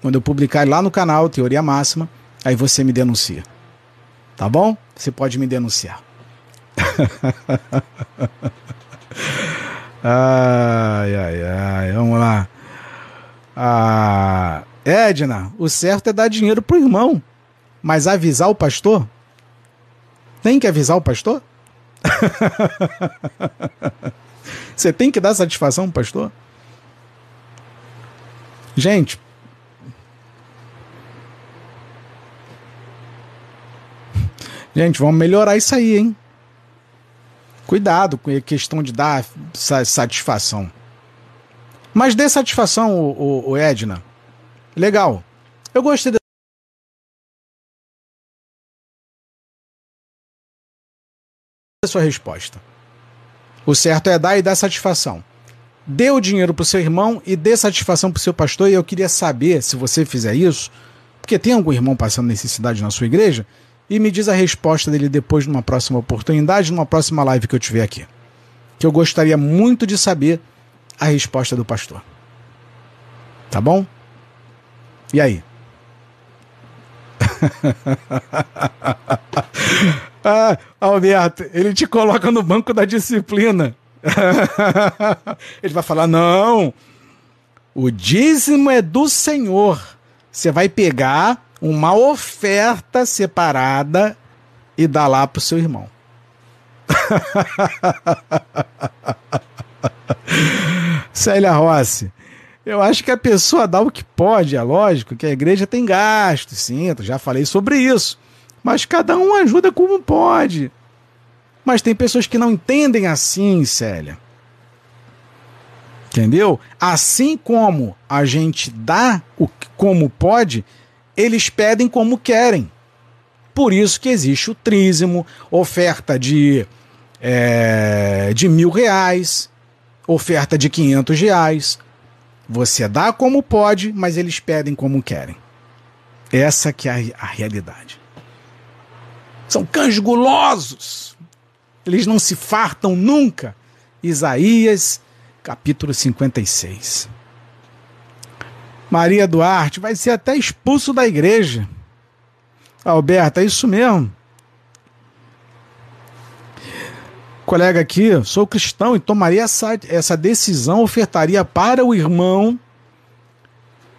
quando eu publicar lá no canal Teoria Máxima, aí você me denuncia. Tá bom? Você pode me denunciar. ai, ai, ai, vamos lá. Ah, Edna, o certo é dar dinheiro pro irmão, mas avisar o pastor? Tem que avisar o pastor? Você tem que dar satisfação pro pastor? Gente, Gente, vamos melhorar isso aí, hein? Cuidado com a questão de dar satisfação. Mas dê satisfação, o, o, o Edna. Legal. Eu gostei da sua resposta. O certo é dar e dar satisfação. Dê o dinheiro para o seu irmão e dê satisfação para o seu pastor. E eu queria saber se você fizer isso, porque tem algum irmão passando necessidade na sua igreja, e me diz a resposta dele depois numa próxima oportunidade, numa próxima live que eu tiver aqui. Que eu gostaria muito de saber a resposta do pastor. Tá bom? E aí? ah, Alberto, ele te coloca no banco da disciplina. ele vai falar: não, o dízimo é do Senhor. Você vai pegar uma oferta separada e dar lá para o seu irmão. Célia Rossi. Eu acho que a pessoa dá o que pode, é lógico que a igreja tem gastos, sim, já falei sobre isso. Mas cada um ajuda como pode. Mas tem pessoas que não entendem assim, Célia. Entendeu? Assim como a gente dá o como pode, eles pedem como querem. Por isso que existe o trízimo, oferta de, é, de mil reais, oferta de 500 reais. Você dá como pode, mas eles pedem como querem. Essa que é a, a realidade. São cães gulosos. Eles não se fartam nunca. Isaías, capítulo 56. Maria Duarte vai ser até expulso da igreja. Alberto, é isso mesmo. colega aqui, sou cristão e tomaria essa, essa decisão, ofertaria para o irmão,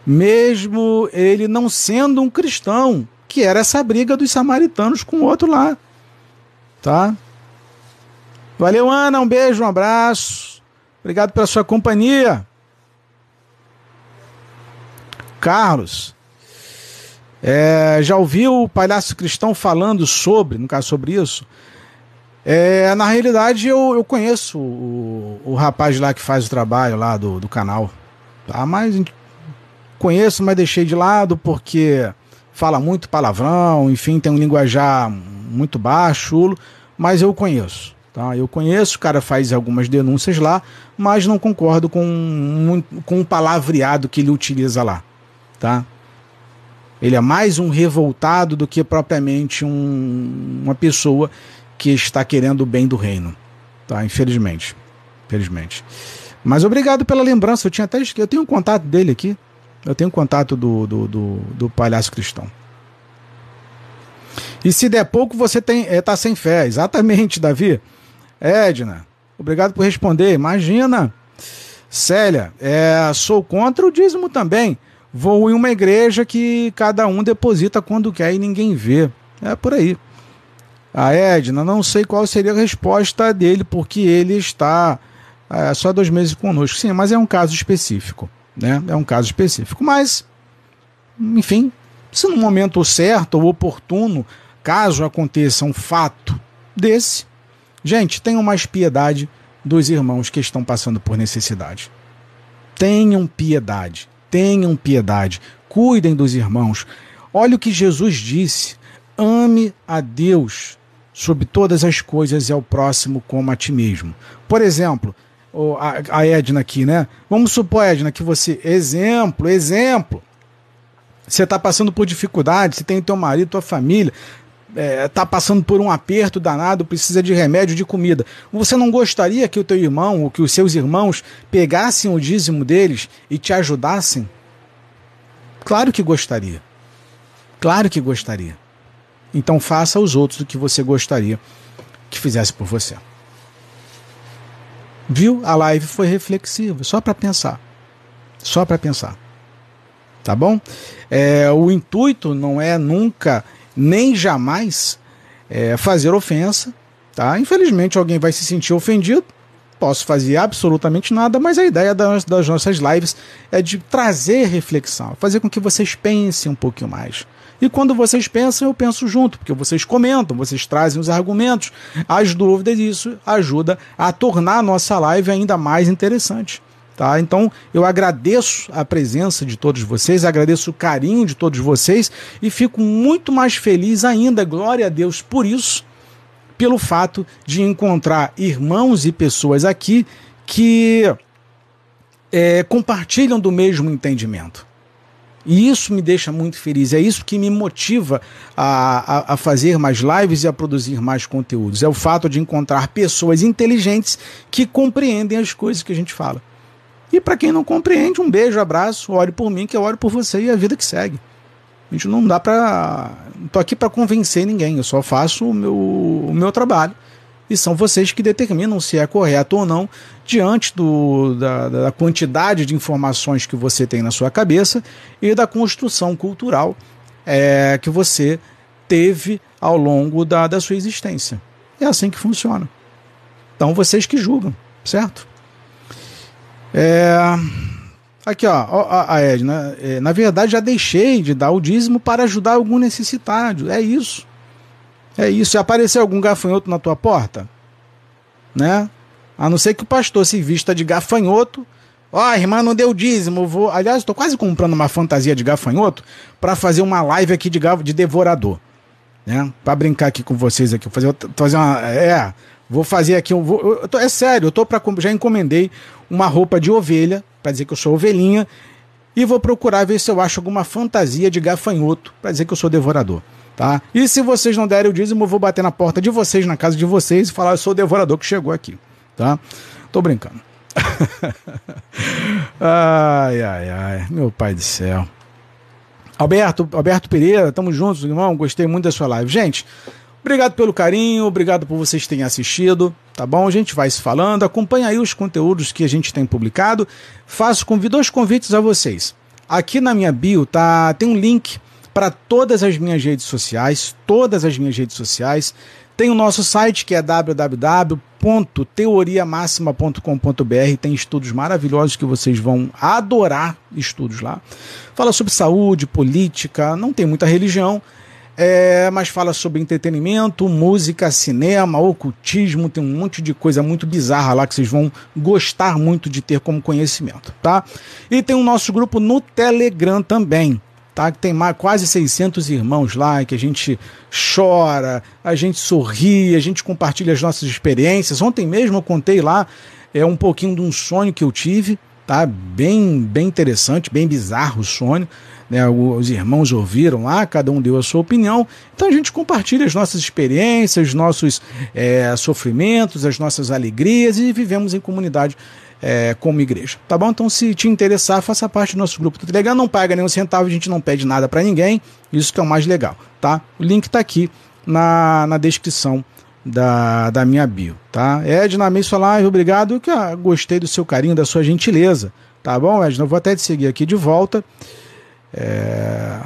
mesmo ele não sendo um cristão, que era essa briga dos samaritanos com o outro lá. Tá? Valeu, Ana, um beijo, um abraço. Obrigado pela sua companhia. Carlos, é, já ouviu o palhaço cristão falando sobre, no caso sobre isso? É, na realidade, eu, eu conheço o, o rapaz lá que faz o trabalho lá do, do canal. Tá? Mas conheço, mas deixei de lado porque fala muito palavrão, enfim, tem um linguajar muito baixo, mas eu conheço. Tá? Eu conheço, o cara faz algumas denúncias lá, mas não concordo com, com o palavreado que ele utiliza lá. Tá? Ele é mais um revoltado do que propriamente um, uma pessoa que está querendo o bem do reino. Tá? Infelizmente. Infelizmente. Mas obrigado pela lembrança. Eu tinha até Eu tenho um contato dele aqui. Eu tenho um contato do, do, do, do palhaço cristão. E se der pouco, você tem, é, tá sem fé. Exatamente, Davi. Edna, obrigado por responder. Imagina. Célia, é, sou contra o dízimo também. Vou em uma igreja que cada um deposita quando quer e ninguém vê. É por aí. A Edna, não sei qual seria a resposta dele, porque ele está é, só dois meses conosco. Sim, mas é um caso específico. Né? É um caso específico. Mas, enfim, se no momento certo ou oportuno, caso aconteça um fato desse, gente, tenham mais piedade dos irmãos que estão passando por necessidade. Tenham piedade, tenham piedade, cuidem dos irmãos. Olha o que Jesus disse: ame a Deus sobre todas as coisas e ao próximo como a ti mesmo. Por exemplo, a, Edna aqui, né? Vamos supor, Edna, que você. Exemplo, exemplo. Você está passando por dificuldade, você tem teu marido, tua família, está é, tá passando por um aperto danado, precisa de remédio, de comida. Você não gostaria que o teu irmão ou que os seus irmãos pegassem o dízimo deles e te ajudassem? Claro que gostaria. Claro que gostaria. Então faça aos outros o que você gostaria que fizesse por você. Viu? A live foi reflexiva, só para pensar. Só para pensar. Tá bom? É, o intuito não é nunca, nem jamais, é, fazer ofensa, tá? Infelizmente alguém vai se sentir ofendido, posso fazer absolutamente nada, mas a ideia das, das nossas lives é de trazer reflexão, fazer com que vocês pensem um pouquinho mais. E quando vocês pensam, eu penso junto, porque vocês comentam, vocês trazem os argumentos, as dúvidas, e isso ajuda a tornar a nossa live ainda mais interessante. Tá? Então eu agradeço a presença de todos vocês, agradeço o carinho de todos vocês e fico muito mais feliz ainda, glória a Deus por isso, pelo fato de encontrar irmãos e pessoas aqui que é, compartilham do mesmo entendimento. E isso me deixa muito feliz, é isso que me motiva a, a, a, fazer mais lives e a produzir mais conteúdos. É o fato de encontrar pessoas inteligentes que compreendem as coisas que a gente fala. E para quem não compreende, um beijo, abraço, ore por mim, que eu oro por você e a vida que segue. A gente não dá para. Não tô aqui para convencer ninguém, eu só faço o meu, o meu trabalho. E são vocês que determinam se é correto ou não, diante do, da, da quantidade de informações que você tem na sua cabeça e da construção cultural é, que você teve ao longo da, da sua existência. É assim que funciona. Então vocês que julgam, certo? É... Aqui, ó, a, Edna. É, na verdade, já deixei de dar o dízimo para ajudar algum necessitado. É isso. É isso. Se aparecer algum gafanhoto na tua porta, né? A não ser que o pastor se vista de gafanhoto. Ó, oh, irmã não deu dízimo. Vou... Aliás, estou quase comprando uma fantasia de gafanhoto para fazer uma live aqui de, de devorador. Né? Para brincar aqui com vocês aqui. Fazer, fazer uma. É. Vou fazer aqui um. Vou, eu tô, é sério, eu tô para já encomendei uma roupa de ovelha, para dizer que eu sou ovelhinha, e vou procurar ver se eu acho alguma fantasia de gafanhoto, para dizer que eu sou devorador. Tá? E se vocês não derem o dízimo, eu vou bater na porta de vocês, na casa de vocês, e falar: eu sou o devorador que chegou aqui. Tá? Tô brincando. ai, ai, ai, meu pai do céu. Alberto, Alberto Pereira, tamo juntos, irmão. Gostei muito da sua live. Gente, Obrigado pelo carinho, obrigado por vocês terem assistido, tá bom? A gente vai se falando, acompanha aí os conteúdos que a gente tem publicado. Faço dois convites a vocês. Aqui na minha bio tá, tem um link para todas as minhas redes sociais, todas as minhas redes sociais. Tem o nosso site que é www.teoriamaxima.com.br, tem estudos maravilhosos que vocês vão adorar estudos lá. Fala sobre saúde, política, não tem muita religião, é, mas fala sobre entretenimento, música, cinema, ocultismo, tem um monte de coisa muito bizarra lá que vocês vão gostar muito de ter como conhecimento, tá? E tem o nosso grupo no Telegram também, tá? Que tem mais, quase 600 irmãos lá, que a gente chora, a gente sorri, a gente compartilha as nossas experiências. Ontem mesmo eu contei lá é um pouquinho de um sonho que eu tive, tá? Bem, bem interessante, bem bizarro o sonho né, os irmãos ouviram lá, cada um deu a sua opinião. Então a gente compartilha as nossas experiências, os nossos é, sofrimentos, as nossas alegrias e vivemos em comunidade é, como igreja. Tá bom? Então, se te interessar, faça parte do nosso grupo do Telegram. Não paga nenhum centavo, a gente não pede nada para ninguém. Isso que é o mais legal, tá? O link está aqui na, na descrição da, da minha bio, tá? Edna, amei sua live, obrigado. Que, gostei do seu carinho, da sua gentileza, tá bom, Edna? Eu vou até te seguir aqui de volta. É...